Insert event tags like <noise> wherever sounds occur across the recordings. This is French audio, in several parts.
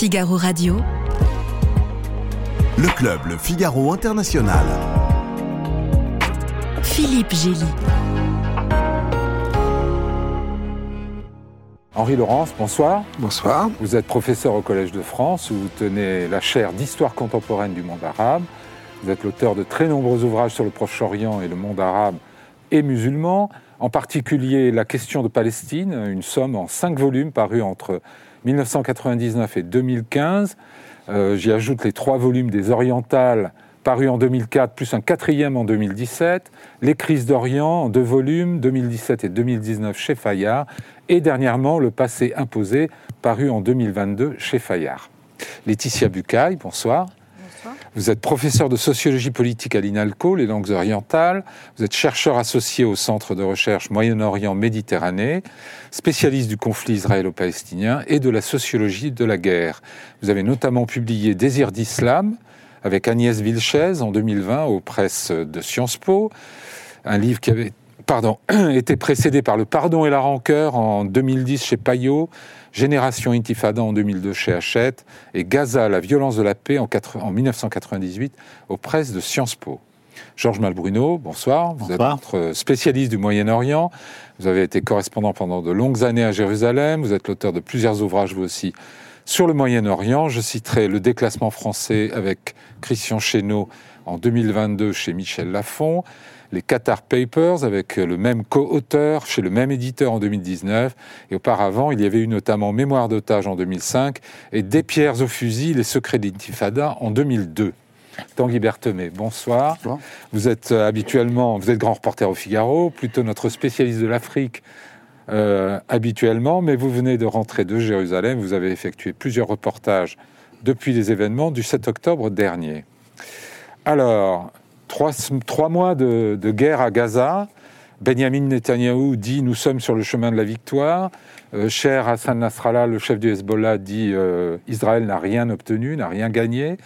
Figaro Radio. Le club Le Figaro International. Philippe Gély. Henri Laurence, bonsoir. Bonsoir. Vous êtes professeur au Collège de France où vous tenez la chaire d'histoire contemporaine du monde arabe. Vous êtes l'auteur de très nombreux ouvrages sur le Proche-Orient et le monde arabe et musulman, en particulier La question de Palestine, une somme en cinq volumes parus entre 1999 et 2015. Euh, J'y ajoute les trois volumes des Orientales paru en 2004, plus un quatrième en 2017, Les Crises d'Orient en deux volumes, 2017 et 2019 chez Fayard, et dernièrement Le Passé imposé, paru en 2022 chez Fayard. Laetitia Bucaille, bonsoir. Vous êtes professeur de sociologie politique à l'INALCO, les langues orientales. Vous êtes chercheur associé au Centre de recherche Moyen-Orient-Méditerranée, spécialiste du conflit israélo-palestinien et de la sociologie de la guerre. Vous avez notamment publié Désir d'islam, avec Agnès Vilches en 2020 aux presses de Sciences Po, un livre qui avait pardon, <clears throat> été précédé par Le Pardon et la Rancœur en 2010 chez Payot, Génération Intifada en 2002 chez Hachette et Gaza, la violence de la paix en, 4, en 1998 aux presses de Sciences Po. Georges Malbruno, bonsoir. Vous bonsoir. êtes notre spécialiste du Moyen-Orient. Vous avez été correspondant pendant de longues années à Jérusalem. Vous êtes l'auteur de plusieurs ouvrages, vous aussi, sur le Moyen-Orient, je citerai Le déclassement français avec Christian Chesneau en 2022 chez Michel Lafon, les Qatar Papers avec le même co-auteur chez le même éditeur en 2019, et auparavant il y avait eu notamment Mémoire d'otage en 2005 et Des pierres au fusil, les secrets d'Intifada en 2002. Tanguy Berthemé, bonsoir. Bonsoir. Vous êtes euh, habituellement, vous êtes grand reporter au Figaro, plutôt notre spécialiste de l'Afrique euh, habituellement, mais vous venez de rentrer de Jérusalem. Vous avez effectué plusieurs reportages depuis les événements du 7 octobre dernier. Alors, trois, trois mois de, de guerre à Gaza. Benjamin Netanyahou dit Nous sommes sur le chemin de la victoire. Euh, cher Hassan Nasrallah, le chef du Hezbollah, dit euh, Israël n'a rien obtenu, n'a rien gagné.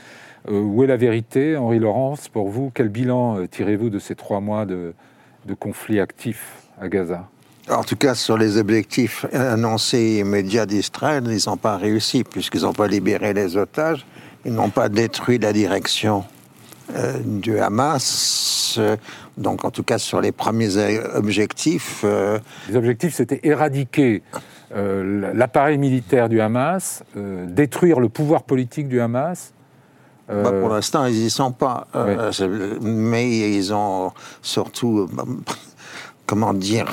Euh, où est la vérité Henri Laurence, pour vous, quel bilan tirez-vous de ces trois mois de, de conflit actif à Gaza? En tout cas, sur les objectifs annoncés immédiats d'Israël, ils n'ont pas réussi, puisqu'ils n'ont pas libéré les otages, ils n'ont pas détruit la direction euh, du Hamas. Euh, donc, en tout cas, sur les premiers objectifs, euh, Les objectifs, c'était éradiquer l'appareil militaire du Hamas, détruire le pouvoir politique du Hamas. Euh, bah, pour l'instant, ils n'y sont pas. Euh, Mais ils ont surtout, comment dire,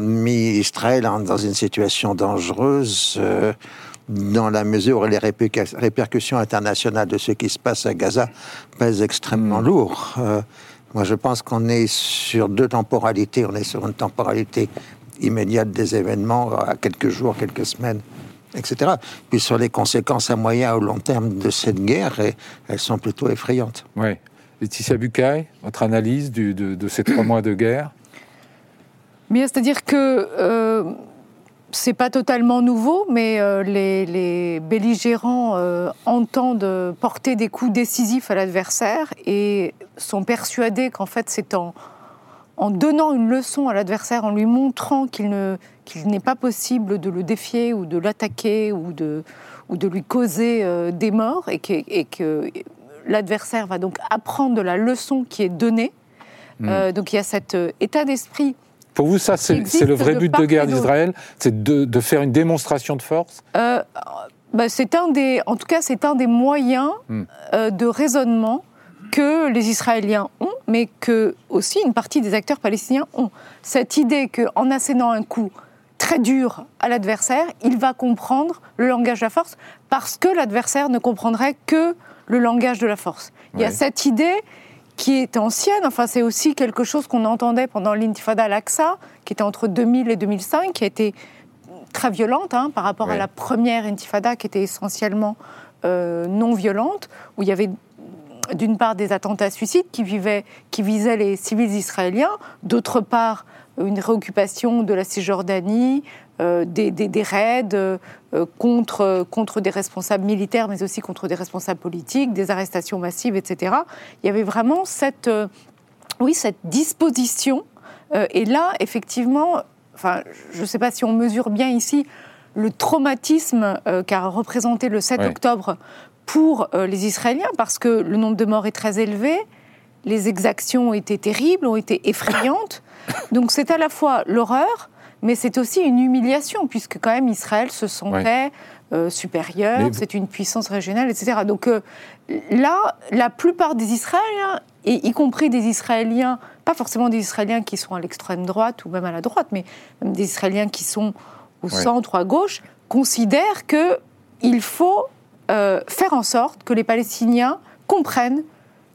mis Israël dans une situation dangereuse. euh, dans la mesure où les répercu- répercussions internationales de ce qui se passe à Gaza pèsent extrêmement lourd. Euh, moi, je pense qu'on est sur deux temporalités. On est sur une temporalité immédiate des événements, à quelques jours, quelques semaines, etc. Puis sur les conséquences à moyen ou long terme de cette guerre, et elles sont plutôt effrayantes. Oui. Laetitia Bucaille, votre analyse du- de, de ces trois mois de guerre? Bien, c'est-à-dire que euh, c'est pas totalement nouveau, mais euh, les, les belligérants euh, entendent porter des coups décisifs à l'adversaire et sont persuadés qu'en fait c'est en, en donnant une leçon à l'adversaire, en lui montrant qu'il ne- qu'il n'est pas possible de le défier ou de l'attaquer ou de, ou de lui causer euh, des morts et que, et que l'adversaire va donc apprendre de la leçon qui est donnée. Euh, donc il y a cet état d'esprit Pour vous, ça, c'est le vrai but de guerre d'Israël C'est de, de faire une démonstration de force Euh, bah, c'est un des, en tout cas, c'est un des moyens Hmm. euh, de raisonnement que les Israéliens ont, mais que aussi une partie des acteurs palestiniens ont. Cette idée qu'en assénant un coup très dur à l'adversaire, il va comprendre le langage de la force, parce que l'adversaire ne comprendrait que le langage de la force. Il y a cette idée qui est ancienne, enfin c'est aussi quelque chose qu'on entendait pendant l'intifada al-Aqsa, qui était entre 2000 et 2005, qui a été très violente hein, par rapport Ouais. à la première intifada qui était essentiellement euh, non violente, où il y avait d'une part des attentats suicides qui, vivaient, qui visaient les civils israéliens, d'autre part une réoccupation de la Cisjordanie, euh, des, des- des raids euh, contre, contre des responsables militaires, mais aussi contre des responsables politiques, des arrestations massives, etc. Il y avait vraiment cette, euh, oui, cette disposition. et là, effectivement, enfin, je ne sais pas si on mesure bien ici le traumatisme qu'a représenté le 7 octobre pour les Israéliens, parce que le nombre de morts est très élevé, les exactions ont été terribles, ont été effrayantes. Donc c'est à la fois l'horreur, mais c'est aussi une humiliation, puisque quand même Israël se sentait euh, supérieur, c'est une puissance régionale, etc. Donc euh, là, la plupart des Israéliens, et y compris des Israéliens, pas forcément des Israéliens qui sont à l'extrême droite ou même à la droite, mais même des Israéliens qui sont au centre ou à gauche, considèrent qu'il faut euh, faire en sorte que les Palestiniens comprennent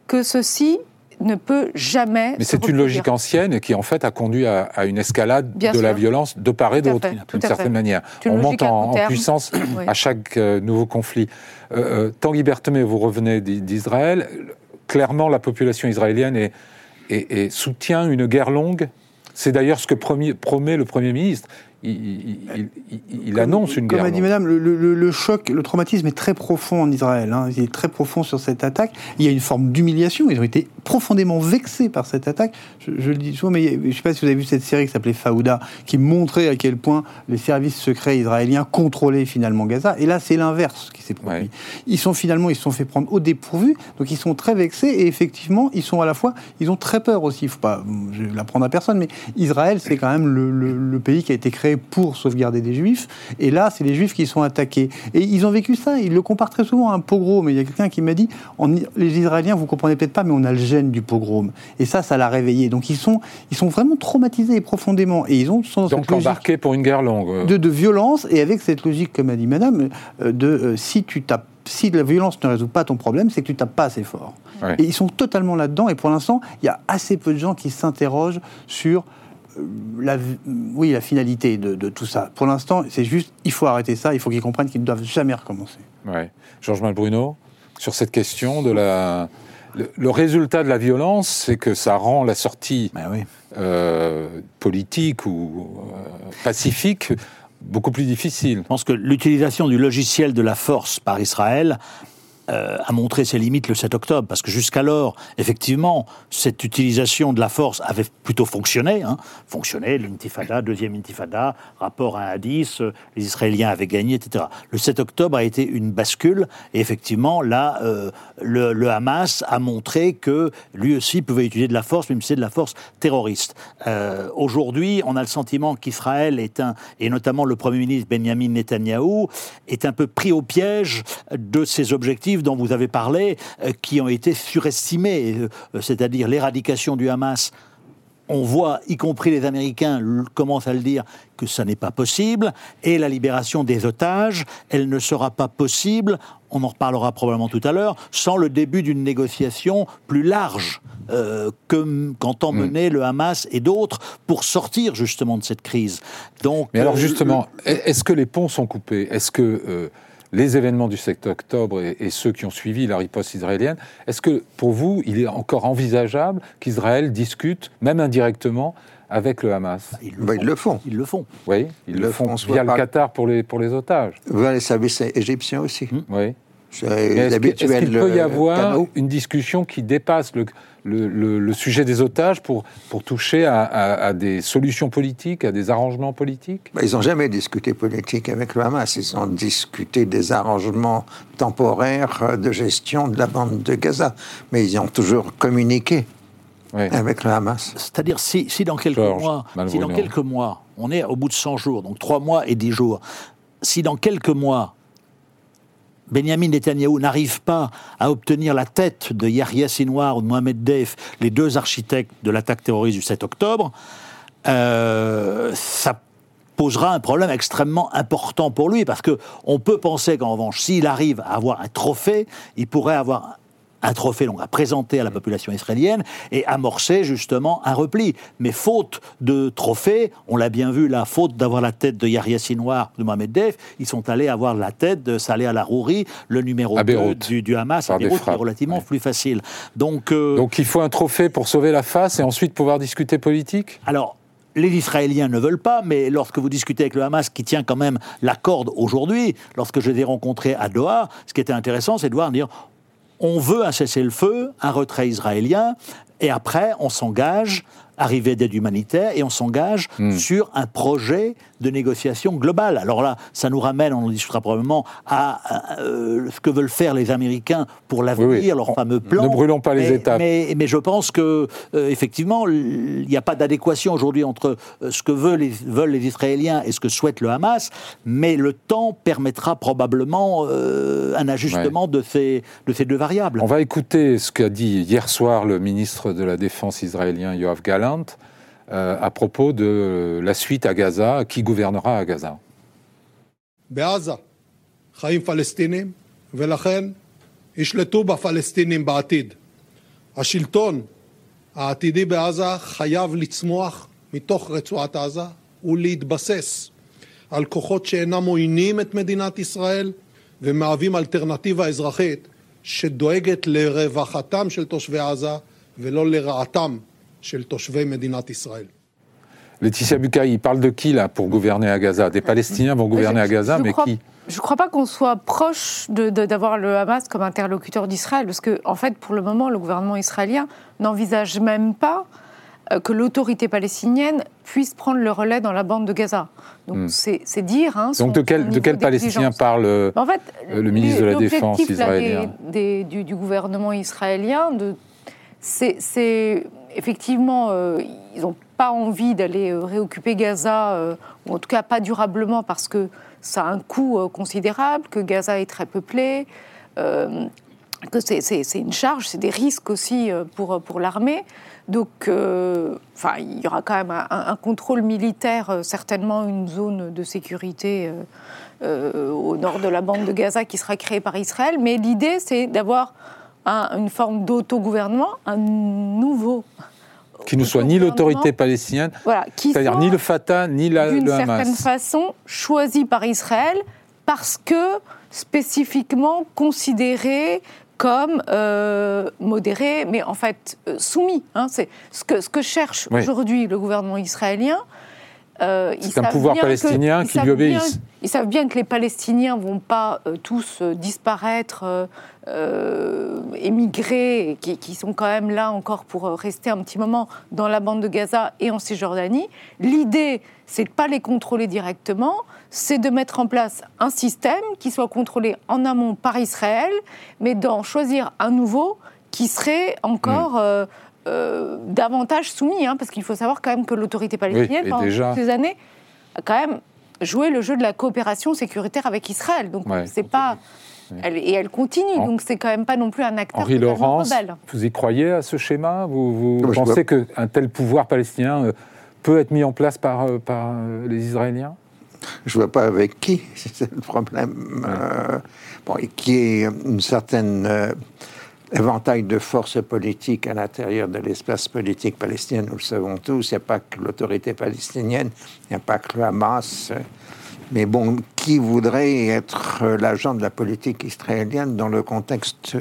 que ceci ne peut jamais. Mais c'est une logique ancienne qui en fait a conduit à, une escalade de la violence de part et d'autre, d'une certaine manière. On monte en, puissance à chaque euh, nouveau conflit. Euh, euh, Tanguy Berthemé, vous revenez d'Israël. Clairement, la population israélienne est, soutient une guerre longue. C'est d'ailleurs ce que promet le Premier ministre il, annonce une guerre. Comme a dit Madame, le, choc, le traumatisme est très profond en Israël. Hein. Il est très profond sur cette attaque. Il y a une forme d'humiliation. Ils ont été profondément vexés par cette attaque. Je, le dis souvent, mais je ne sais pas si vous avez vu cette série qui s'appelait Faouda, qui montrait à quel point les services secrets israéliens contrôlaient finalement Gaza. Et là, c'est l'inverse qui s'est produit. Ils sont finalement, ils se sont fait prendre au dépourvu. Donc, ils sont très vexés. Et effectivement, ils sont à la fois, ils ont très peur aussi. Il faut pas, je l'apprendre à personne, mais Israël, c'est quand même le pays qui a été créé pour sauvegarder des juifs. Et là, c'est les juifs qui sont attaqués. Et ils ont vécu ça. Ils le comparent très souvent à un pogrom. Il y a quelqu'un qui m'a dit les Israéliens, vous comprenez peut-être pas, mais on a le gène du pogrom. Et ça, ça l'a réveillé. Donc ils sont, ils sont vraiment traumatisés profondément. Et ils ont sont Donc embarqués pour une guerre longue. De, de violence et avec cette logique, comme a dit Madame, euh, de euh, si tu tapes si la violence ne résout pas ton problème, c'est que tu tapes pas assez fort. Et ils sont totalement là-dedans. Et pour l'instant, il y a assez peu de gens qui s'interrogent sur la, oui, la finalité de, tout ça. Pour l'instant, c'est juste, il faut arrêter ça, il faut qu'ils comprennent qu'ils ne doivent jamais recommencer. Ouais. Georges Malbruno, sur cette question de la... Le, résultat de la violence, c'est que ça rend la sortie ben euh, politique ou euh, pacifique beaucoup plus difficile. Je pense que l'utilisation du logiciel de la force par Israël euh, a montré ses limites le 7 octobre, parce que jusqu'alors, effectivement, cette utilisation de la force avait plutôt fonctionné, hein, fonctionné, l'intifada, deuxième intifada, rapport 1 à 10, euh, les Israéliens avaient gagné, etc. Le 7 octobre a été une bascule, et effectivement, là, euh, le, Hamas a montré que lui aussi pouvait utiliser de la force, même si c'est de la force terroriste. Aujourd'hui, on a le sentiment qu'Israël est un, et notamment le Premier ministre Benjamin Netanyahou, est un peu pris au piège de ses objectifs dont vous avez parlé, euh, qui ont été surestimés, euh, c'est-à-dire l'éradication du Hamas on voit, y compris les Américains commencent à le dire, que ça n'est pas possible. Et la libération des otages, elle ne sera pas possible, on en reparlera probablement tout à l'heure, sans le début d'une négociation plus large euh, que qu'entend hmm. mener le Hamas et d'autres pour sortir justement de cette crise. Donc, Mais alors justement, est-ce que les ponts sont coupés? Est-ce que les événements du 7 octobre et, ceux qui ont suivi la riposte israélienne, est-ce que pour vous, il est encore envisageable qu'Israël discute, même indirectement, avec le Hamas ils le, bah, ils le, font. Ils le font. Oui, ils, le, font, via le Qatar pour les, pour les otages. Via les services égyptiens aussi. Oui. Est-ce qu'il peut y euh, avoir une discussion qui dépasse le, le, sujet des otages pour, pour toucher à, des solutions politiques, à des arrangements politiques? Bah, Ils n'ont jamais discuté politique avec le Hamas. Ils ont discuté des arrangements temporaires de gestion de la bande de Gaza. Mais ils ont toujours communiqué avec le Hamas. C'est-à-dire, si, si, dans quelques mois, si dans quelques mois, on est au bout de 100 jours, donc 3 mois et 10 jours, si dans quelques mois, Benjamin Netanyahu n'arrive pas à obtenir la tête de Yahya Sinwar ou de Mohamed Deif, les deux architectes de l'attaque terroriste du 7 octobre, euh, ça posera un problème extrêmement important pour lui, parce que on peut penser qu'en revanche, s'il arrive à avoir un trophée, il pourrait avoir un trophée donc, à présenter à la population israélienne et amorcer justement un repli. Mais faute de trophée, on l'a bien vu là, faute d'avoir la tête de Yahya Sinwar, de Mohamed Def, ils sont allés avoir la tête de Saleh al-Arouri, le numéro 2 du, Hamas, à Beyrouth, qui est relativement plus facile. Donc, euh, donc il faut un trophée pour sauver la face et ensuite pouvoir discuter politique? Alors, les Israéliens ne veulent pas, mais lorsque vous discutez avec le Hamas, qui tient quand même la corde aujourd'hui, lorsque je les ai rencontrés à Doha, ce qui était intéressant, c'est de voir dire on veut un cessez-le-feu, un retrait israélien, Et après, on s'engage arrivée d'aide humanitaire et on s'engage Hmm. sur un projet de négociation globale. Alors là, ça nous ramène, on en discutera probablement, à euh, ce que veulent faire les Américains pour l'avenir, Oui, oui. leur fameux plan. ne brûlons pas les Mais- étapes. Mais, mais je pense que, euh, effectivement, il n'y a pas d'adéquation aujourd'hui entre euh, ce que veulent les, veulent les Israéliens et ce que souhaite le Hamas, mais le temps permettra probablement euh, un ajustement de, ces, de ces deux variables. On va écouter ce qu'a dit hier soir le ministre de la Défense israélien Yoav Gallant euh, à propos de la suite à Gaza, qui gouvernera à Gaza. השלטון העתידי בעזה חייב לצמוח מתוך רצועת עזה ולהתבסס על כוחות שאינם עוינים את מדינת ישראל ומהווים אלטרנטיבה אזרחית שדואגת לרווחתם של תושבי עזה Laetitia Bucaille, il parle de qui là pour gouverner à Gaza? Des Palestiniens vont gouverner à Gaza, mais qui? Je ne crois pas qu'on soit proche d'avoir le Hamas comme interlocuteur d'Israël, parce que, en fait, pour le moment, le gouvernement israélien n'envisage même pas euh, que l'autorité palestinienne puisse prendre le relais dans la bande de Gaza. Donc hmm. c'est dire. Hein, Donc de quel, de quel Palestinien parle euh, le ministre de la Défense israélien des, des, du, du, gouvernement israélien de c'est effectivement, euh, ils n'ont pas envie d'aller euh, réoccuper Gaza, euh, ou en tout cas pas durablement, parce que ça a un coût considérable, que Gaza est très peuplé. que c'est- une charge, c'est des risques aussi pour, pour l'armée. Donc, enfin, il y aura quand même un, un contrôle militaire, certainement une zone de sécurité au nord de la bande de Gaza qui sera créée par Israël. Mais l'idée, c'est d'avoir un- une forme d'autogouvernement, un nouveau. qui ne soit ni l'autorité palestinienne, Voilà, c'est-à-dire ni le Fatah, ni la, d'une le certaine Hamas. façon choisi par Israël parce que spécifiquement considéré comme euh, modéré, mais en fait euh, soumis. hein. c'est ce que, ce que cherche Oui. aujourd'hui le gouvernement israélien. Euh, C'est un pouvoir que- palestinien qui lui obéisse. ils savent bien que les Palestiniens vont pas euh, tous euh, disparaître, émigrer, qui, qui sont quand même là encore pour rester un petit moment dans la bande de Gaza et en Cisjordanie. L'idée, c'est de pas les contrôler directement, c'est de mettre en place un système qui soit contrôlé en amont par Israël, mais d'en choisir un nouveau qui serait encore euh, euh, davantage soumis, hein, parce qu'il faut savoir quand même que l'autorité palestinienne, pendant déjà- toutes ces années, a quand même joué le jeu de la coopération sécuritaire avec Israël. Donc Ouais. c'est pas. Elle, et elle continue, En- donc c'est quand même pas non plus un acteur Henri Laurence, rebelle. vous y croyez à ce schéma? Vous, pensez qu'un tel pouvoir palestinien euh, peut être mis en place par, euh, par les Israéliens? Je vois pas avec qui, <laughs> c'est le problème. Euh, bon, et qui est une certaine euh, éventail de forces politiques à l'intérieur de l'espace politique palestinien, nous le savons tous. Il n'y a pas que l'autorité palestinienne, il n'y a pas que le Hamas. Mais bon, qui voudrait être l'agent de la politique israélienne dans le contexte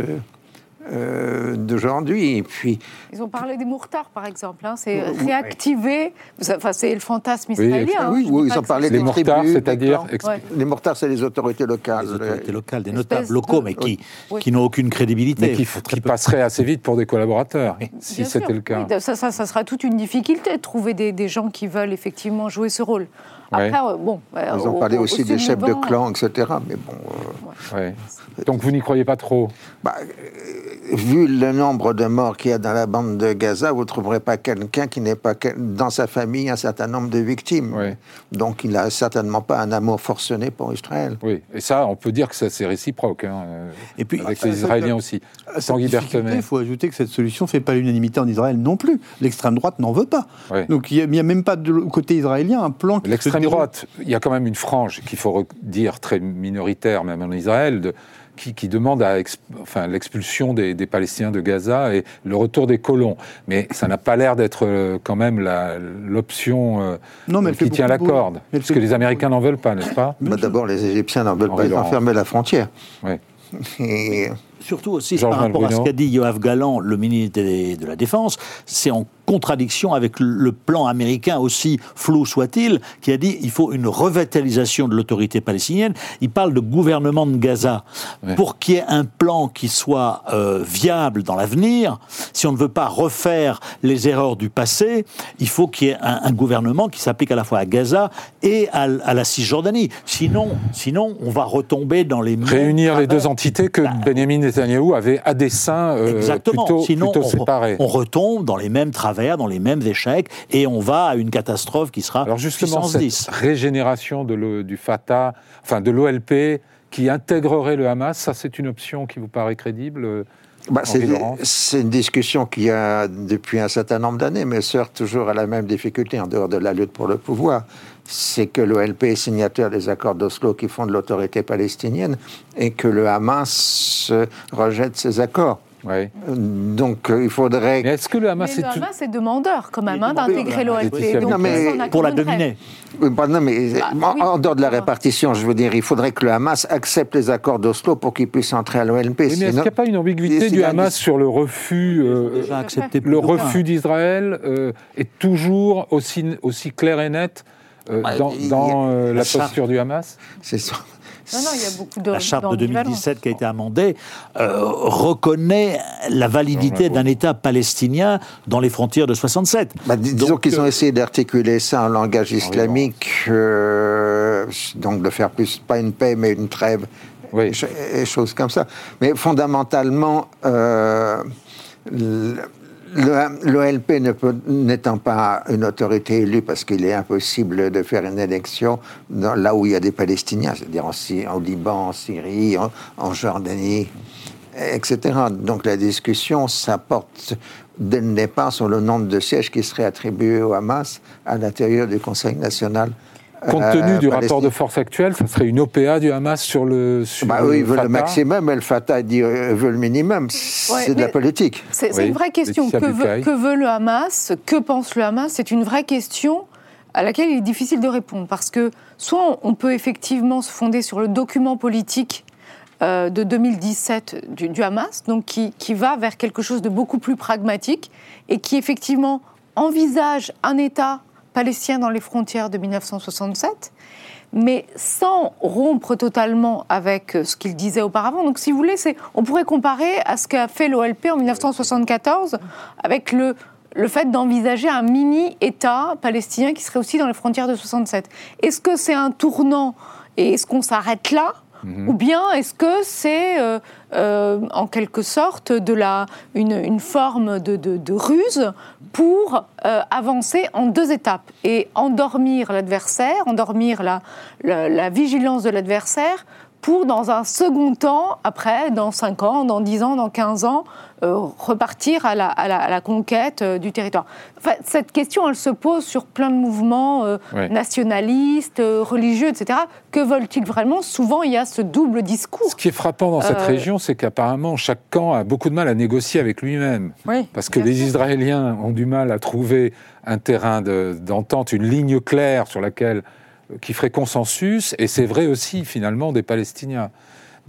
euh, euh, d'aujourd'hui Et puis, Ils ont parlé des mourtards, par exemple. hein, c'est Oui, oui. réactiver. Enfin, c'est le fantasme israélien. hein, oui, pas ils ont parlé des des c'est-à-dire Ouais. les mortards, c'est les autorités locales. Les autorités locales, des notables locaux, mais qui, Oui. qui n'ont aucune crédibilité. mais qui, qui passeraient assez vite pour des collaborateurs, si Bien c'était sûr, le cas. oui, ça, ça, ça sera toute une difficulté de trouver des, des gens qui veulent effectivement jouer ce rôle. Après, Ouais. euh, bon. Ils ont parlé aussi des chefs de clan, etc. Mais bon, euh, Ouais. Donc vous n'y croyez pas trop bah, euh, vu le nombre de morts qu'il y a dans la bande de Gaza, vous ne trouverez pas quelqu'un qui n'ait pas dans sa famille un certain nombre de victimes. Ouais. Donc il n'a certainement pas un amour forcené pour Israël. Oui, et ça, on peut dire que ça c'est réciproque, hein, euh, Et puis, avec ça, les Israéliens aussi. Tanguy. Il faut ajouter que cette solution ne fait pas l'unanimité en Israël non plus. L'extrême droite n'en veut pas. Ouais. Donc il n'y a, même pas de l'autre côté israélien un plan qui se. Droite, il y a quand même une frange qu'il faut re- dire très minoritaire, même en Israël, de- qui, qui demande à ex- enfin, l'expulsion des, des Palestiniens de Gaza et le retour des colons. Mais ça n'a pas l'air d'être euh, quand même l'option euh, qui tient la corde. Elle Parce que les Américains n'en veulent pas, n'est-ce pas? Bah, D'abord, les Égyptiens n'en veulent pas, ils ont fermé la frontière. Et surtout aussi par rapport à ce qu'a dit Yoav Galan, le ministre de la Défense, c'est en contradiction avec le plan américain, aussi flou soit-il, qui a dit il faut une revitalisation de l'autorité palestinienne. Il parle de gouvernement de Gaza. Pour qu'il y ait un plan qui soit euh, viable dans l'avenir, si on ne veut pas refaire les erreurs du passé, il faut qu'il y ait un, gouvernement qui s'applique à la fois à Gaza et à, la Cisjordanie. Sinon, sinon, on va retomber dans les réunir les deux entités que bah, Benjamin Netanyahu avait à dessein euh, exactement. plutôt, sinon, plutôt séparés. On retombe dans les mêmes travaux dans les mêmes échecs, et on va à une catastrophe qui sera Alors justement, cette régénération de du Fatah, enfin de l'OLP, qui intégrerait le Hamas, ça c'est une option qui vous paraît crédible euh, bah, c'est une discussion qui a depuis un certain nombre d'années, mais sert toujours à la même difficulté en dehors de la lutte pour le pouvoir. C'est que l'OLP est signataire des accords d'Oslo qui font de l'autorité palestinienne et que le Hamas rejette ces accorurs. Oui. Donc euh, il faudrait. Mais est-ce que le Hamas, mais est, le Hamas est demandeur quand même hein, d'intégrer l'OLP pour la dominer. Bah, non, mais bah, en, dehors de la répartition, je veux dire, il faudrait que le Hamas accepte les accords d'Oslo pour qu'il puisse entrer à l'OLP. mais est-ce qu'il n'y a pas une ambiguïté du Hamas sur le refus euh, Le refus d'Israël euh, est toujours aussi aussi clair et net bah, dans, dans la posture du Hamas? C'est ça la charte de 2017 qui a été amendée euh, reconnaît la validité d'un État palestinien dans les frontières de 67. Bah, disons qu'ils ont euh, essayé d'articuler ça en langage islamique, euh, donc de faire plus, pas une paix, mais une trêve, et, choses comme ça. Mais fondamentalement, L'OLP n'étant pas une autorité élue parce qu'il est impossible de faire une élection là où il y a des Palestiniens, c'est-à-dire en, Liban, en Syrie, en, Jordanie, etc. Donc la discussion, ça porte dès le départ sur le nombre de sièges qui seraient attribués au Hamas à l'intérieur du Conseil national Compte tenu du rapport de force actuel, ça serait une OPA du Hamas sur le. Sur bah oui, ils veulent le maximum, et le Fatah dit, euh, veut le minimum. C'est de la politique. C'est une vraie question. Que veut, que veut, le Hamas? Que pense le Hamas? C'est une vraie question à laquelle il est difficile de répondre. Parce que soit on peut effectivement se fonder sur le document politique euh, de 2017 du, du Hamas, donc qui, qui va vers quelque chose de beaucoup plus pragmatique et qui effectivement envisage un État palestinien dans les frontières de 1967, mais sans rompre totalement avec ce qu'il disait auparavant. Donc, si vous voulez, on pourrait comparer à ce qu'a fait l'OLP en 1974 avec le, le fait d'envisager un mini-État palestinien qui serait aussi dans les frontières de 67. Est-ce que c'est un tournant et est-ce qu'on s'arrête là Mhm. Ou bien est-ce que c'est euh, euh, en quelque sorte de la, une, forme de, ruse pour euh, avancer en deux étapes et endormir l'adversaire, endormir la, la vigilance de l'adversaire pour, dans un second temps, après, dans 5 ans, dans 10 ans, dans 15 ans, euh, repartir à la, à la, conquête euh, du territoire. cette question, elle se pose sur plein de mouvements euh, nationalistes, religieux, etc. Que veulent-ils vraiment? Souvent, il y a ce double discours. Ce qui est frappant dans cette région, c'est qu'apparemment, chaque camp a beaucoup de mal à négocier avec lui-même. parce que les Israéliens ont du mal à trouver un terrain d'entente, une ligne claire sur laquelle qui ferait consensus, et c'est vrai aussi finalement des Palestiniens.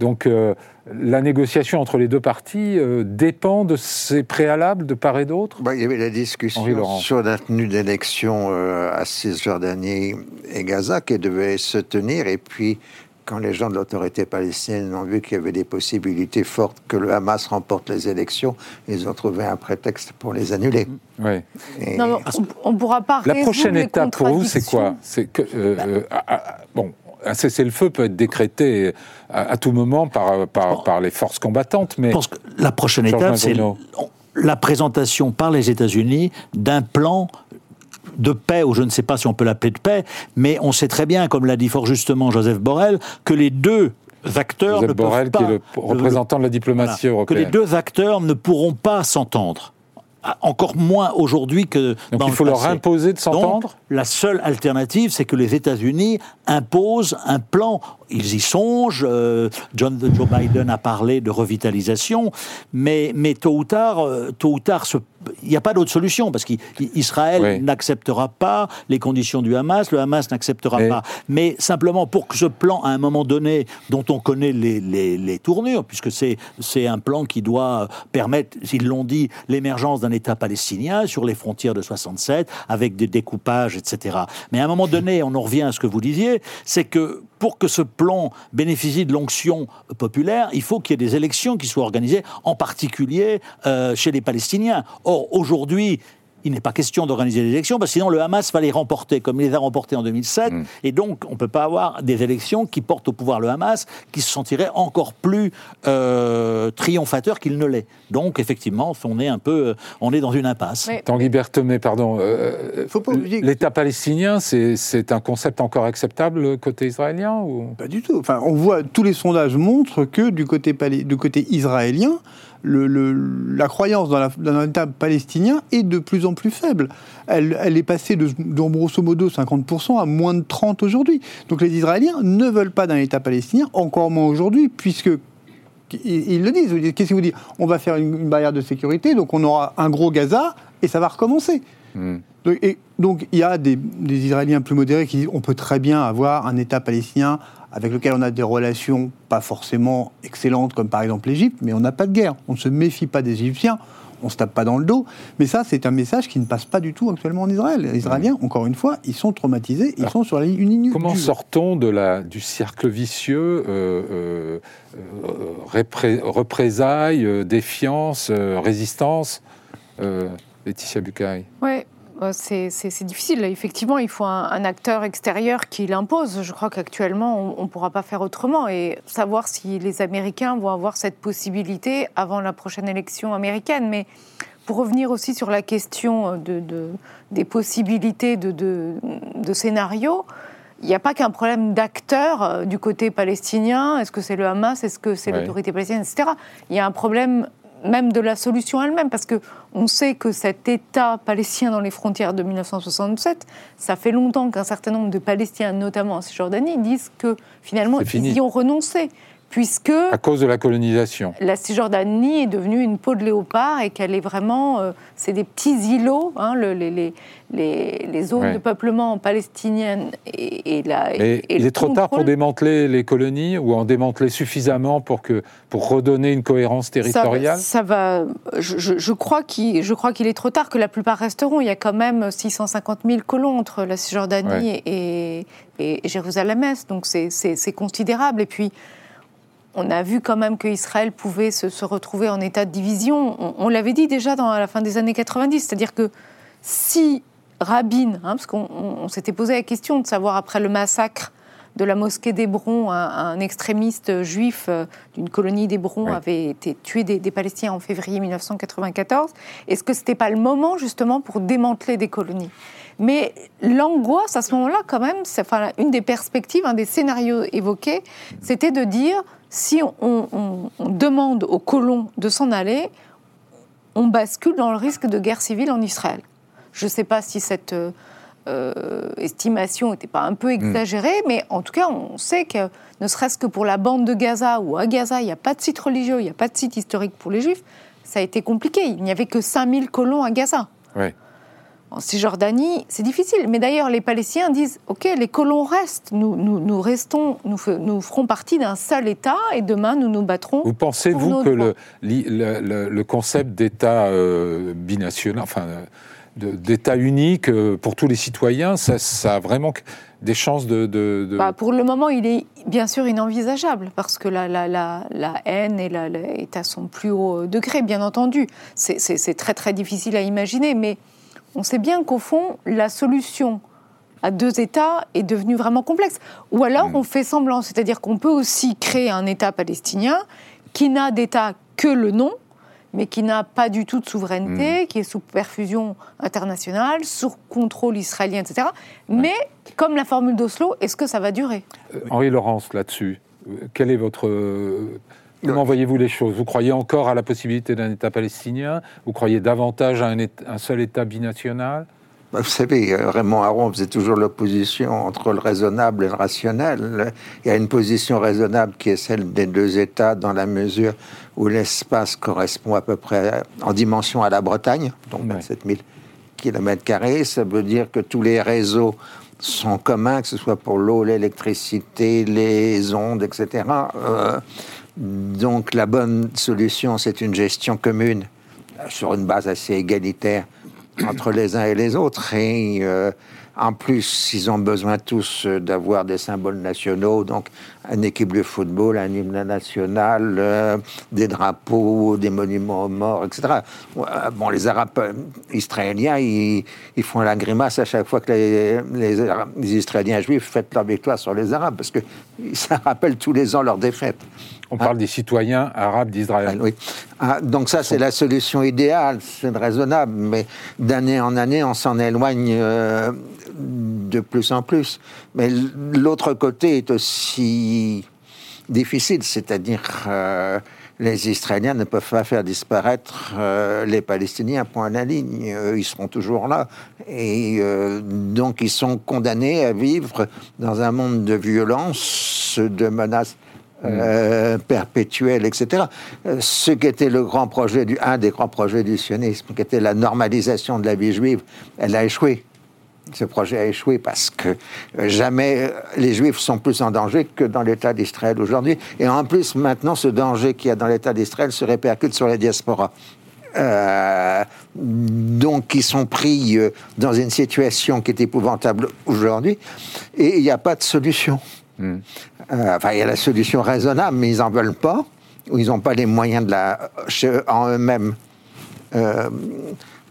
Donc euh, la négociation entre les deux parties euh, dépend de ces préalables de part et d'autre? Bah, Il y avait la discussion sur la tenue d'élections euh, à Cisjordanie et Gaza qui devait se tenir, et puis quand les gens de l'autorité palestinienne ont vu qu'il y avait des possibilités fortes que le Hamas remporte les élections, ils ont trouvé un prétexte pour les annuler. Oui. on ne pourra pas La prochaine étape pour vous, c'est quoi C'est que euh, euh, bon, un cessez-le-feu peut être décrété à, tout moment par, par, les forces combattantes, mais je pense que la prochaine étape, c'est la présentation par les États-Unis d'un plan de paix, ou je ne sais pas si on peut l'appeler de paix, mais on sait très bien, comme l'a dit fort justement Joseph Borrell, que les deux acteurs ne Borrell, peuvent pas, qui est le représentant de la diplomatie européenne. Que les deux acteurs ne pourront pas s'entendre encore moins aujourd'hui que Donc dans il faut leur imposer de s'entendre? La seule alternative, c'est que les États-Unis imposent un plan. Ils y songent. Euh, John, Joe Biden a parlé de revitalisation, mais, mais tôt ou tard, euh, tôt ou tard il n'y a pas d'autre solution parce qu'Israël n'acceptera pas les conditions du Hamas, le Hamas n'acceptera pas. Mais simplement pour que ce plan, à un moment donné, dont on connaît les, les, tournures, puisque c'est un plan qui doit permettre, s'ils l'ont dit, l'émergence d'un État palestinien sur les frontières de 67, avec des découpages, etc. Mais à un moment donné, on en revient à ce que vous disiez, c'est que pour que ce plan bénéficie de l'onction populaire, il faut qu'il y ait des élections qui soient organisées, en particulier euh, chez les Palestiniens. Or, aujourd'hui, il n'est pas question d'organiser des élections, parce que sinon le Hamas va les remporter, comme il les a remportés en 2007. Mm. Et donc, on ne peut pas avoir des élections qui portent au pouvoir le Hamas, qui se sentirait encore plus euh, triomphateur qu'il ne l'est. Donc, effectivement, on est un peu, euh, on est dans une impasse. Tanguy Berthomé, pardon. Euh, L'État palestinien, c'est un concept encore acceptable côté israélien ou... Pas du tout. Enfin, on voit, tous les sondages montrent que du côté, du côté israélien, la croyance dans, un État palestinien est de plus en plus faible. Elle, est passée de, grosso modo 50% à moins de 30% aujourd'hui. Donc les Israéliens ne veulent pas d'un État palestinien, encore moins aujourd'hui, puisque ils, le disent. Qu'est-ce qu'ils vous disent On va faire une, barrière de sécurité, donc on aura un gros Gaza et ça va recommencer. Hmm. Donc, et, donc il y a des, des Israéliens plus modérés qui disent on peut très bien avoir un État palestinien avec lequel on a des relations pas forcément excellentes, comme par exemple l'Égypte, mais on n'a pas de guerre. On ne se méfie pas des Égyptiens, on ne se tape pas dans le dos. Mais ça, c'est un message qui ne passe pas du tout actuellement en Israël. Les Israéliens, encore une fois, ils sont traumatisés, ils sont sur la une ligne. Comment sort-on de la, du cercle vicieux euh, euh, représailles, euh, défiance, résistance Laetitia Bucaille? Oui, euh, c'est difficile. Effectivement, il faut un, acteur extérieur qui l'impose. Je crois qu'actuellement, on ne pourra pas faire autrement. Et savoir si les Américains vont avoir cette possibilité avant la prochaine élection américaine. Mais pour revenir aussi sur la question de, des possibilités de, de scénario, il n'y a pas qu'un problème d'acteurs euh, du côté palestinien. Est-ce que c'est le Hamas? Est-ce que c'est l'autorité palestinienne Etc. Il y a un problème même de la solution elle-même, parce que on sait que cet État palestinien dans les frontières de 1967, ça fait longtemps qu'un certain nombre de Palestiniens, notamment en Cisjordanie, disent que finalement ils y ont renoncé puisque... À cause de la colonisation. La Cisjordanie est devenue une peau de léopard et qu'elle est vraiment... Euh, c'est des petits îlots, hein, les, les, les, zones de peuplement palestiniennes et, et la... Et, il est trop tard pour démanteler les colonies ou en démanteler suffisamment pour, que, pour redonner une cohérence territoriale? Ça, va... Je, je crois qu'il est trop tard, que la plupart resteront. Il y a quand même 650 000 colons entre la Cisjordanie et, et Jérusalem-Est, donc c'est considérable. Et puis on a vu quand même qu'Israël pouvait se, retrouver en état de division. On, l'avait dit déjà dans, à la fin des années 90, c'est-à-dire que si Rabin, hein, parce qu'on s'était posé la question de savoir après le massacre de la mosquée d'Hébron, un, extrémiste juif euh, d'une colonie d'Hébron avait été tué des, Palestiniens en février 1994. Est-ce que ce n'était pas le moment justement pour démanteler des colonies? Mais l'angoisse à ce moment-là, quand même, enfin, une des perspectives, un des scénarios évoqués, c'était de dire si on, demande aux colons de s'en aller, on bascule dans le risque de guerre civile en Israël. Je ne sais pas si cette euh, euh, estimation n'était pas un peu hmm. exagérée, mais en tout cas, on sait que ne serait-ce que pour la bande de Gaza, ou à Gaza, il n'y a pas de site religieux, il n'y a pas de site historique pour les juifs, ça a été compliqué. Il n'y avait que 5000 colons à Gaza. En Cisjordanie, c'est difficile. Mais d'ailleurs, les Palestiniens disent OK, les colons restent, nous, nous, restons, nous, nous ferons partie d'un seul État et demain nous nous battrons. Vous pensez-vous que le, le, concept d'État euh, binational, enfin, d'État unique euh, pour tous les citoyens, ça, ça, a vraiment des chances de. de, Bah pour le moment, il est bien sûr inenvisageable parce que la, la, la, la haine est, est, à son plus haut degré, bien entendu. C'est très très difficile à imaginer, mais on sait bien qu'au fond, la solution à deux États est devenue vraiment complexe. Ou alors mm. on fait semblant, c'est-à-dire qu'on peut aussi créer un État palestinien qui n'a d'État que le nom, mais qui n'a pas du tout de souveraineté, mm. qui est sous perfusion internationale, sous contrôle israélien, etc. Mais comme la formule d'Oslo, est-ce que ça va durer? Euh, Henri Laurence, là-dessus, quel est votre Comment voyez-vous les choses? Vous croyez encore à la possibilité d'un État palestinien? Vous croyez davantage à un, seul État binational? Bah, vous savez, euh, Raymond Aron faisait toujours l'opposition entre le raisonnable et le rationnel. Il y a une position raisonnable qui est celle des deux États dans la mesure où l'espace correspond à peu près en dimension à la Bretagne, donc 27 000 km. Ça veut dire que tous les réseaux sont communs, que ce soit pour l'eau, l'électricité, les ondes, etc. Euh, donc la bonne solution, c'est une gestion commune sur une base assez égalitaire entre les uns et les autres. Et euh, en plus, ils ont besoin tous d'avoir des symboles nationaux, donc une équipe de football, un hymne national, euh, des drapeaux, des monuments aux morts, etc. Euh, bon, les Arabes israéliens, ils, font la grimace à chaque fois que les, les, Israéliens juifs fêtent leur victoire sur les Arabes, parce que ça rappelle tous les ans leur défaite. On parle des citoyens arabes d'Israël. oui. Ah, donc ça, c'est la solution idéale, c'est raisonnable, mais d'année en année, on s'en éloigne euh, de plus en plus. Mais l'autre côté est aussi difficile, c'est-à-dire euh, les Israéliens ne peuvent pas faire disparaître euh, les Palestiniens, point à la ligne. ils seront toujours là. Et donc ils sont condamnés à vivre dans un monde de violence, de menaces euh, perpétuelle, etc. Euh, ce qui était le grand projet du, un des grands projets du sionisme, qui était la normalisation de la vie juive, elle a échoué. Ce projet a échoué parce que euh, jamais les Juifs sont plus en danger que dans l'État d'Israël aujourd'hui. Et en plus, maintenant, ce danger qu'il y a dans l'État d'Israël se répercute sur les diasporas. donc, ils sont pris dans une situation qui est épouvantable aujourd'hui et il n'y a pas de solution. Euh, enfin, il y a la solution raisonnable, mais ils n'en veulent pas, ou ils n'ont pas les moyens de la, en eux-mêmes euh,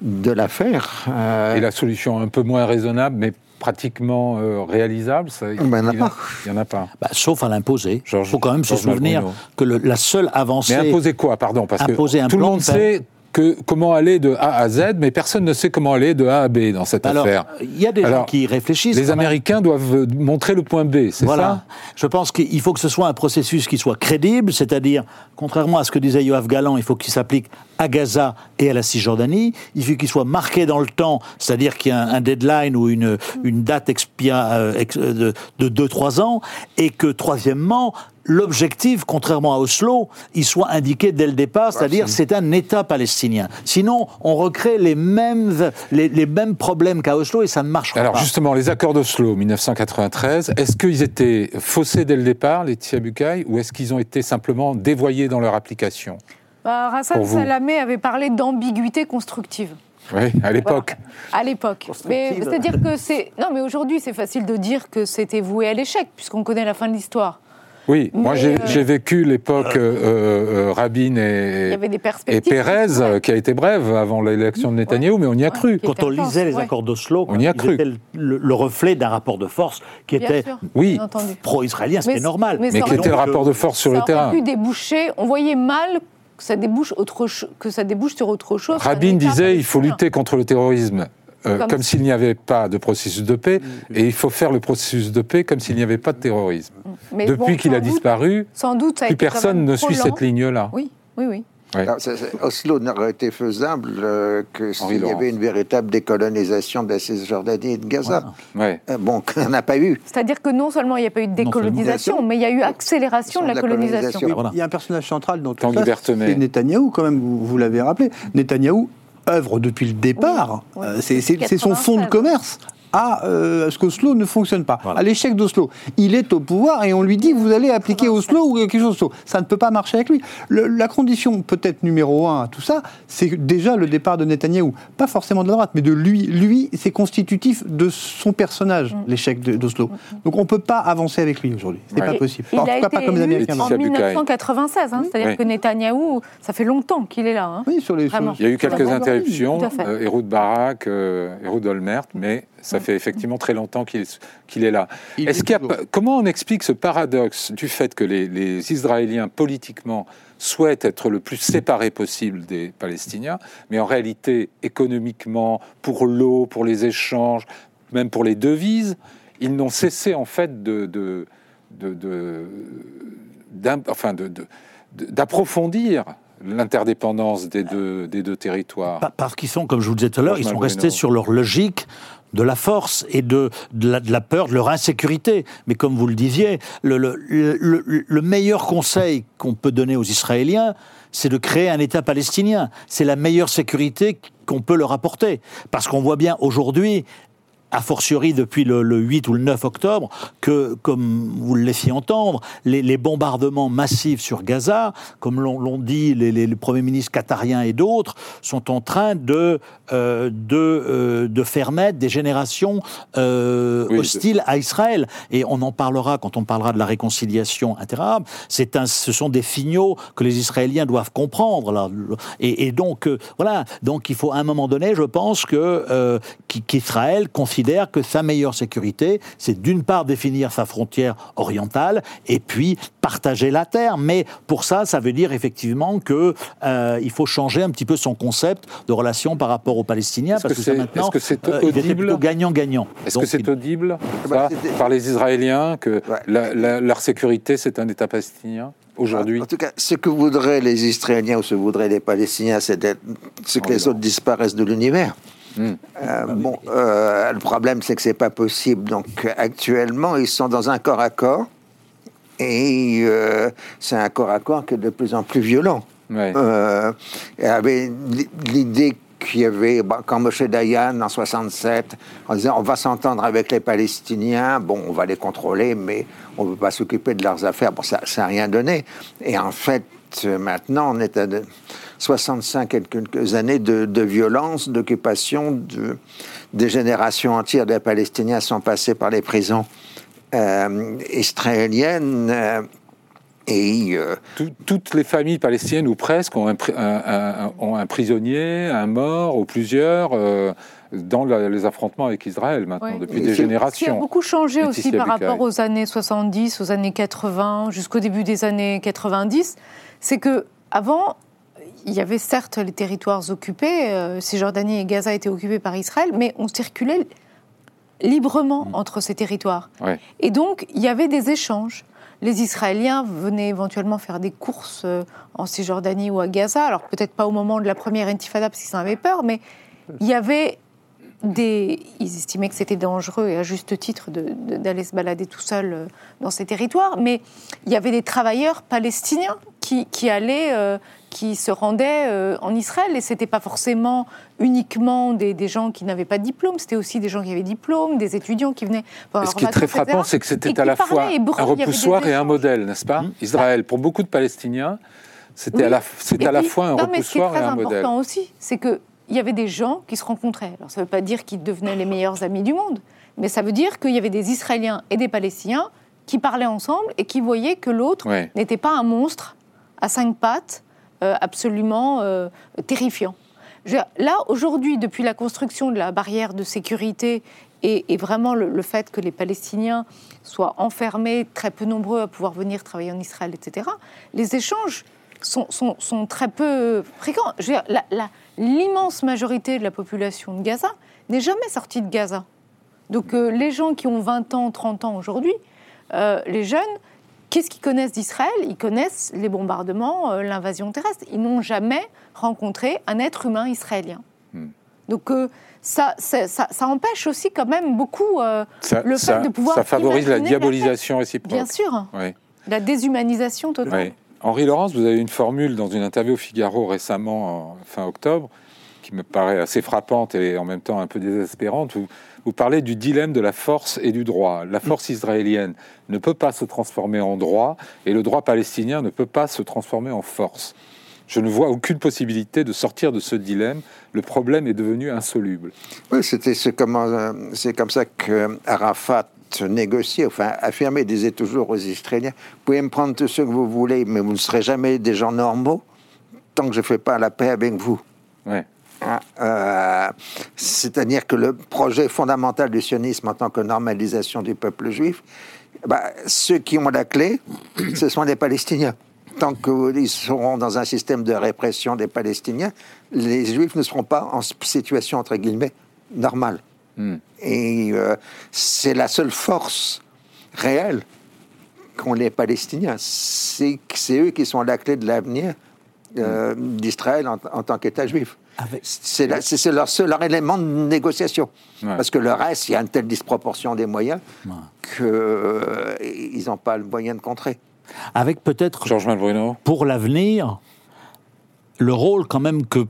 de la faire. Euh. Et la solution un peu moins raisonnable, mais pratiquement réalisable, ça, il n'y en a pas. Il y en a pas. Bah, sauf à l'imposer. Il faut quand même se souvenir que la seule avancée. Mais imposer quoi, pardon Parce que tout le monde sait que comment aller de A à Z, mais personne ne sait comment aller de A à B dans cette affaire. Il y a des gens qui réfléchissent. Les Américains doivent montrer le point B, c'est voilà. ça Je pense qu'il faut que ce soit un processus qui soit crédible, c'est-à-dire, contrairement à ce que disait Yoav Galan, il faut qu'il s'applique à Gaza et à la Cisjordanie. Il faut qu'il soit marqué dans le temps, c'est-à-dire qu'il y a un, deadline ou une, une date expia, euh, de 2-3 ans, et que, troisièmement, l'objectif, contrairement à Oslo, il soit indiqué dès le départ, c'est-à-dire c'est un État palestinien. Sinon, on recrée les mêmes, les, mêmes problèmes qu'à Oslo et ça ne marchera pas. Alors justement, les accords d'Oslo 1993, est-ce qu'ils étaient faussés dès le départ, les Tiabukai, ou est-ce qu'ils ont été simplement dévoyés dans leur application? Bah, Hassan Salamé avait parlé d'ambiguïté constructive. Oui, à l'époque. À l'époque. Mais c'est-à-dire que c'est. Non, mais aujourd'hui, c'est facile de dire que c'était voué à l'échec, puisqu'on connaît la fin de l'histoire. Oui, moi j'ai euh, vécu l'époque euh, euh, Rabin et, et Pérez, qui a été brève avant l'élection de Netanyahou, mais on y a cru. Quand on lisait les accords d'Oslo, on y a cru. Le, reflet d'un rapport de force qui était oui. pro-israélien, c'était normal. Mais, qui était le rapport de force sur le terrain. pu déboucher, on voyait mal que ça débouche, autre que ça débouche sur autre chose. Rabin disait il faut lutter contre le terrorisme euh, comme, s'il n'y avait pas de processus de paix, mm. et il faut faire le processus de paix comme s'il n'y avait pas de terrorisme. Mm. Depuis qu'il a disparu, sans doute, plus personne ne suit cette ligne-là. Oui, oui, oui. Oslo n'aurait été faisable euh, que s'il y avait une véritable décolonisation de la Cisjordanie et de Gaza. Euh, bon, <laughs> qu'on n'a pas eu. C'est-à-dire que non seulement il n'y a pas eu de décolonisation, mais il y a eu accélération de la, colonisation. Il y a un personnage central dans tout ça, c'est Netanyahou, quand même, vous, vous l'avez rappelé. Netanyahou œuvre depuis le départ. Euh, c'est son fonds de commerce à euh, ce qu'Oslo ne fonctionne pas, à l'échec d'Oslo. Il est au pouvoir et on lui dit vous allez appliquer Oslo ou quelque chose d'Oslo. Ça ne peut pas marcher avec lui. la condition peut-être numéro un à tout ça, c'est déjà le départ de Netanyahou. Pas forcément de la droite, mais de lui. Lui, c'est constitutif de son personnage, mm. l'échec d'Oslo. Mm. Donc on ne peut pas avancer avec lui aujourd'hui. C'est n'est pas possible. en tout cas, pas comme les Américains. En 1996, hein, c'est-à-dire que Netanyahou, ça fait longtemps qu'il est là. Hein. Oui, sur les Il y a eu quelques interruptions, euh, Ehud Barak, euh, Ehud Olmert, mais ça fait effectivement très longtemps qu'il est là. Comment on explique ce paradoxe du fait que les, Israéliens politiquement souhaitent être le plus séparés possible des Palestiniens, mais en réalité économiquement, pour l'eau, pour les échanges, même pour les devises, ils n'ont cessé en fait de, de, de, enfin de d'approfondir l'interdépendance des deux, des deux territoires. Parce qu'ils sont, comme je vous le disais tout à l'heure, ils sont restés sur leur logique de la force et de, de, la, peur, de leur insécurité. Mais comme vous le disiez, le, le, le meilleur conseil qu'on peut donner aux Israéliens, c'est de créer un État palestinien. C'est la meilleure sécurité qu'on peut leur apporter. Parce qu'on voit bien aujourd'hui, a fortiori depuis le, 8 ou le 9 octobre, que, comme vous le laissiez entendre, les, bombardements massifs sur Gaza, comme l'ont dit les, premiers ministres qatariens et d'autres, sont en train de, euh, de, euh, de, faire naître des générations euh, hostiles à Israël. Et on en parlera quand on parlera de la réconciliation un, ce sont des signaux que les Israéliens doivent comprendre. Là. Et, et donc, voilà. Donc, il faut à un moment donné, je pense que qu'Israël considère que sa meilleure sécurité, c'est d'une part définir sa frontière orientale et puis partager la terre. Mais pour ça, ça veut dire effectivement que euh, il faut changer un petit peu son concept de relation par rapport aux Palestiniens parce que, c'est maintenant que c'est euh, audible gagnant-gagnant. Est-ce que c'est audible bah, par les Israéliens que leur sécurité c'est un État palestinien aujourd'hui En tout cas, ce que voudraient les Israéliens ou ce que voudraient les Palestiniens, c'est que les autres disparaissent de l'univers. Euh, bon, euh, le problème, c'est que c'est pas possible. Donc, actuellement, ils sont dans un corps à corps. Et euh, c'est un corps à corps qui est de plus en plus violent. Ouais. avait l'idée qu'il y avait, bah, quand Moshe Dayan, en 67, on disait on va s'entendre avec les Palestiniens, bon, on va les contrôler, mais on ne veut pas s'occuper de leurs affaires. Bon, ça n'a rien donné. Et en fait, maintenant, on est à 65 et quelques années de, violence, d'occupation, de, des générations entières des Palestiniens sont passés par les prisons euh, israéliennes. Euh, et euh, toutes les familles palestiniennes, ou presque, ont un, ont un prisonnier, un mort, ou plusieurs dans les affrontements avec Israël maintenant, depuis des générations. Ce qui a beaucoup changé aussi par rapport aux années 70, aux années 80, jusqu'au début des années 90, c'est que avant, il y avait certes les territoires occupés, euh, Cisjordanie et Gaza étaient occupés par Israël, mais on circulait librement mm. entre ces territoires. Et donc, il y avait des échanges. Les Israéliens venaient éventuellement faire des courses euh, en Cisjordanie ou à Gaza, alors peut-être pas au moment de la première intifada parce qu'ils en avaient peur, mais il y avait des... Ils estimaient que c'était dangereux, et à juste titre, d'aller se balader tout seul euh, dans ces territoires, mais il y avait des travailleurs palestiniens qui, qui allaient, euh, qui se rendaient euh, en Israël, et c'était pas forcément uniquement des, gens qui n'avaient pas de diplôme, c'était aussi des gens qui avaient diplôme, des étudiants qui venaient. ce qui est très frappant, c'est que c'était à la fois un repoussoir et un modèle, n'est-ce pas mmh. Israël, pour beaucoup de Palestiniens, c'était à la, à la fois un repoussoir et un modèle. Ce qui est très important aussi, c'est que il y avait des gens qui se rencontraient. Alors ça ne veut pas dire qu'ils devenaient les meilleurs amis du monde, mais ça veut dire qu'il y avait des Israéliens et des Palestiniens qui parlaient ensemble et qui voyaient que l'autre n'était pas un monstre à cinq pattes absolument euh, terrifiant. là, aujourd'hui, depuis la construction de la barrière de sécurité et, vraiment le, fait que les Palestiniens soient enfermés, très peu nombreux à pouvoir venir travailler en Israël, etc., les échanges sont, très peu fréquents. L'immense majorité de la population de Gaza n'est jamais sortie de Gaza. Donc euh, les gens qui ont 20 ans, 30 ans aujourd'hui, euh, les jeunes, qu'est-ce qu'ils connaissent d'Israël? Ils connaissent les bombardements, euh, l'invasion terrestre. Ils n'ont jamais rencontré un être humain israélien. Hmm. Donc ça, ça, ça, empêche aussi quand même beaucoup le fait de pouvoir... Ça favorise la diabolisation réciproque. Bien sûr. La déshumanisation totale. Henri Laurence, vous avez une formule dans une interview au Figaro récemment, fin octobre, qui me paraît assez frappante et en même temps un peu désespérante. Vous, vous parlez du dilemme de la force et du droit. La force israélienne ne peut pas se transformer en droit et le droit palestinien ne peut pas se transformer en force. Je ne vois aucune possibilité de sortir de ce dilemme. Le problème est devenu insoluble. Oui, c'était c'est comme, euh, comme ça que Arafat négocier, enfin affirmer, disait toujours aux Israéliens, vous pouvez me prendre tout ce que vous voulez, mais vous ne serez jamais des gens normaux tant que je ne fais pas la paix avec vous. Ouais. Hein, euh, c'est-à-dire que le projet fondamental du sionisme en tant que normalisation du peuple juif, bah, ceux qui ont la clé, <clears throat> ce sont les Palestiniens. Tant qu'ils seront dans un système de répression des Palestiniens, les Juifs ne seront pas en situation, entre guillemets, normale. Hmm. Et euh, c'est la seule force réelle qu'ont les Palestiniens. C'est eux qui sont la clé de l'avenir euh, d'Israël en, tant qu'État juif. C'est leur, leur, élément de négociation. Parce que le reste, il y a une telle disproportion des moyens qu'ils euh, n'ont pas le moyen de contrer. Avec peut-être, pour l'avenir, le rôle quand même que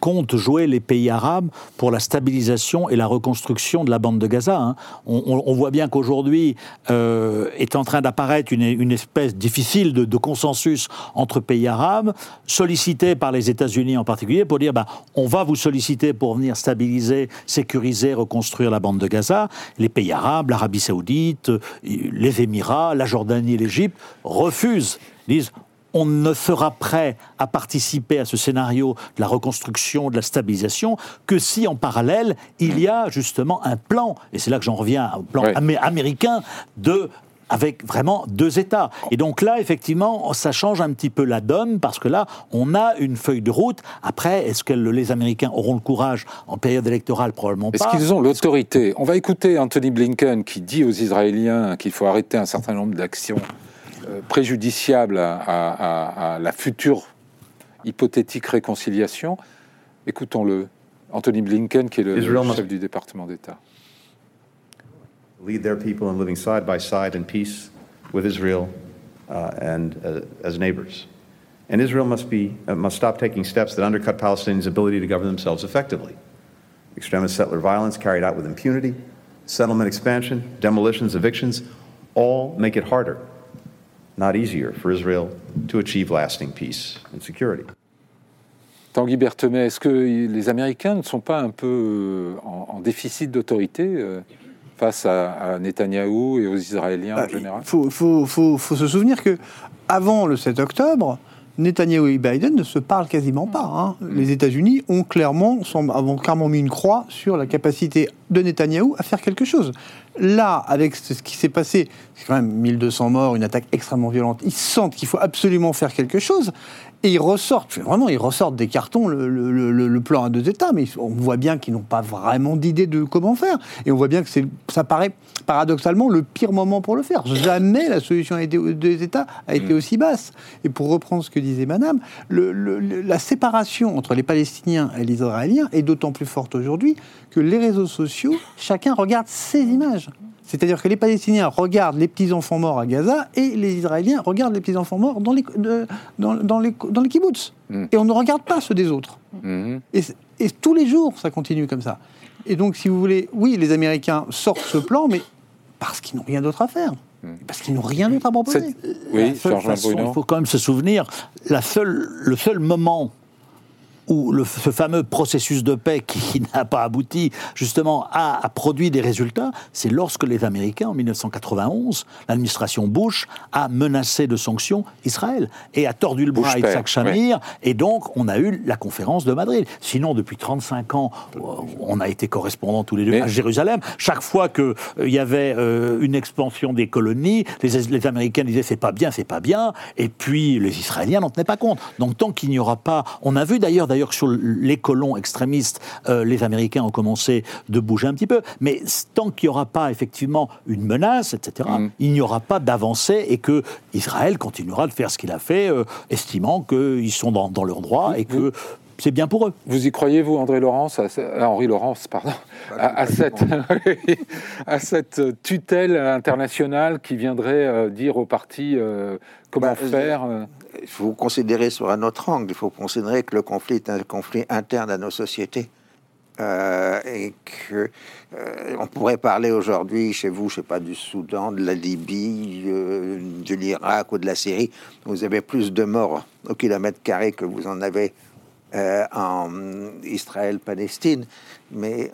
comptent jouer les pays arabes pour la stabilisation et la reconstruction de la bande de Gaza. Hein. On, voit bien qu'aujourd'hui euh, est en train d'apparaître une, espèce difficile de, consensus entre pays arabes, sollicité par les États-Unis en particulier, pour dire bah, on va vous solliciter pour venir stabiliser, sécuriser, reconstruire la bande de Gaza. Les pays arabes, l'Arabie saoudite, les Émirats, la Jordanie, l'Égypte refusent disent on ne sera prêt à participer à ce scénario de la reconstruction, de la stabilisation, que si en parallèle, il y a justement un plan, et c'est là que j'en reviens au plan américain, de avec vraiment deux États. Et donc là, effectivement, ça change un petit peu la donne, parce que là, on a une feuille de route. Après, est-ce que les Américains auront le courage en période électorale Probablement pas. Est-ce qu'ils ont l'autorité? On va écouter Anthony Blinken qui dit aux Israéliens qu'il faut arrêter un certain nombre d'actions préjudiciable à, la future hypothétique réconciliation. Écoutons-le. Anthony Blinken, qui est le chef du département d'État. Lead their people in living side by side in peace with Israel uh, and uh, as neighbors. And Israel must, be, uh, must stop taking steps that undercut Palestinians' ability to govern themselves effectively. Extremist settler violence carried out with impunity, settlement expansion, demolitions, evictions, all make it harder not easier for Israel to achieve lasting peace and security. Tanguy Berthemet, est-ce que les Américains ne sont pas un peu euh, en, déficit d'autorité euh, face à, à Netanyahou et aux Israéliens en bah, général? Il faut, faut, faut, faut, se souvenir que avant le 7 octobre, Netanyahu et Biden ne se parlent quasiment pas. Hein. Les États-Unis ont clairement, ont clairement mis une croix sur la capacité de Netanyahou à faire quelque chose. Là, avec ce qui s'est passé, c'est quand même 1200 morts, une attaque extrêmement violente, ils sentent qu'il faut absolument faire quelque chose. Et ils ressortent, vraiment, ils ressortent des cartons le, plan à deux États, mais on voit bien qu'ils n'ont pas vraiment d'idée de comment faire. Et on voit bien que ça paraît paradoxalement le pire moment pour le faire. Jamais la solution à deux États a été mm. aussi basse. Et pour reprendre ce que disait Madame, la séparation entre les Palestiniens et les Israéliens est d'autant plus forte aujourd'hui que les réseaux sociaux, chacun regarde ses images. C'est-à-dire que les Palestiniens regardent les petits-enfants morts à Gaza et les Israéliens regardent les petits-enfants morts dans les, dans, dans, les, dans les kibbutz. Mm. Et on ne regarde pas ceux des autres. Mm-hmm. Et, et, tous les jours, ça continue comme ça. Et donc, si vous voulez, oui, les Américains sortent ce plan, mais parce qu'ils n'ont rien d'autre à faire. Mm. Parce qu'ils n'ont rien d'autre à proposer. Oui, Il faut quand même se souvenir, la seule, le seul moment où le, ce fameux processus de paix qui n'a pas abouti, justement, a, produit des résultats, c'est lorsque les Américains, en 1991, l'administration Bush a menacé de sanctions Israël et a tordu le bras à Isaac Shamir, et donc on a eu la conférence de Madrid. Sinon, depuis 35 ans, euh, on a été correspondants tous les deux à Jérusalem. Chaque fois qu'il euh, y avait euh, une expansion des colonies, les, les Américains disaient c'est pas bien, c'est pas bien, et puis les Israéliens n'en tenaient pas compte. Donc tant qu'il n'y aura pas... On a vu d'ailleurs D'ailleurs, sur les colons extrémistes, euh, les Américains ont commencé de bouger un petit peu. Mais tant qu'il n'y aura pas effectivement une menace, etc., mm. il n'y aura pas d'avancée et que Israël continuera de faire ce qu'il a fait, euh, estimant qu'ils sont dans, dans, leur droit et que c'est bien pour eux. Vous y croyez, vous, André Laurence, à, Henri Laurence, pardon, à, cette, <laughs> à, cette, tutelle internationale qui viendrait euh, dire aux partis comment bah, faire il faut considérer sur un autre angle. Il faut considérer que le conflit est un conflit interne à nos sociétés. Euh, et que euh, on pourrait parler aujourd'hui chez vous, je sais pas, du Soudan, de la Libye, euh, de l'Irak ou de la Syrie. Vous avez plus de morts au kilomètre carré que vous en avez en Israël-Palestine, mais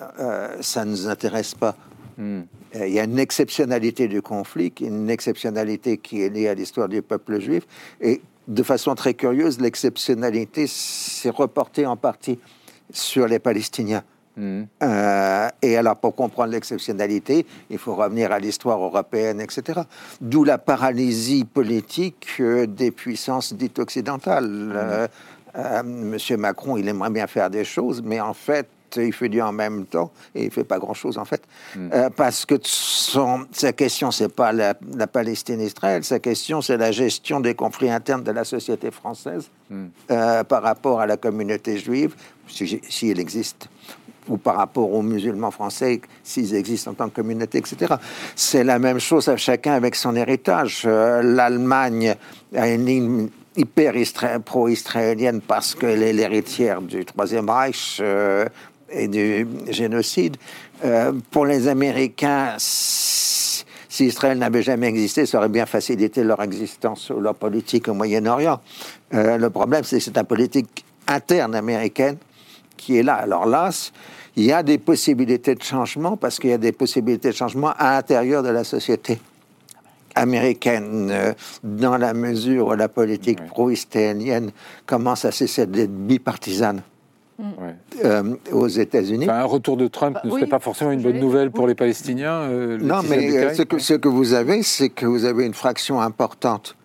ça ne nous intéresse pas. Hmm. Il y a une exceptionnalité du conflit, une exceptionnalité qui est liée à l'histoire du peuple juif, et de façon très curieuse, l'exceptionnalité s'est reportée en partie sur les Palestiniens. Mmh. Euh, et alors, pour comprendre l'exceptionnalité, il faut revenir à l'histoire européenne, etc. D'où la paralysie politique euh, des puissances dites occidentales. Mmh. Euh, Monsieur Macron, il aimerait bien faire des choses, mais en fait, il fait du en même temps et il fait pas grand-chose en fait. Euh, parce que son, sa question, c'est pas la, la Palestine-Israël, sa question, c'est la gestion des conflits internes de la société française euh, par rapport à la communauté juive, si, si elle existe ou par rapport aux musulmans français, s'ils existent en tant que communauté, etc. C'est la même chose à chacun avec son héritage. Euh, L'Allemagne a une ligne hyper pro-israélienne parce qu'elle est l'héritière du Troisième Reich euh, et du génocide. Euh, pour les Américains, si Israël n'avait jamais existé, ça aurait bien facilité leur existence ou leur politique au Moyen-Orient. Euh, le problème, c'est que c'est une politique interne américaine qui est là. Alors là, il y a des possibilités de changement parce qu'il y a des possibilités de changement à l'intérieur de la société américaine, euh, dans la mesure où la politique pro-israélienne commence à cesser d'être bipartisane Ouais. euh, aux États-Unis. Enfin, un retour de Trump Bah, ne oui, serait pas forcément une bonne nouvelle pour les Palestiniens euh, Non, mais euh, ce, que, ce que vous avez, c'est que vous avez une fraction importante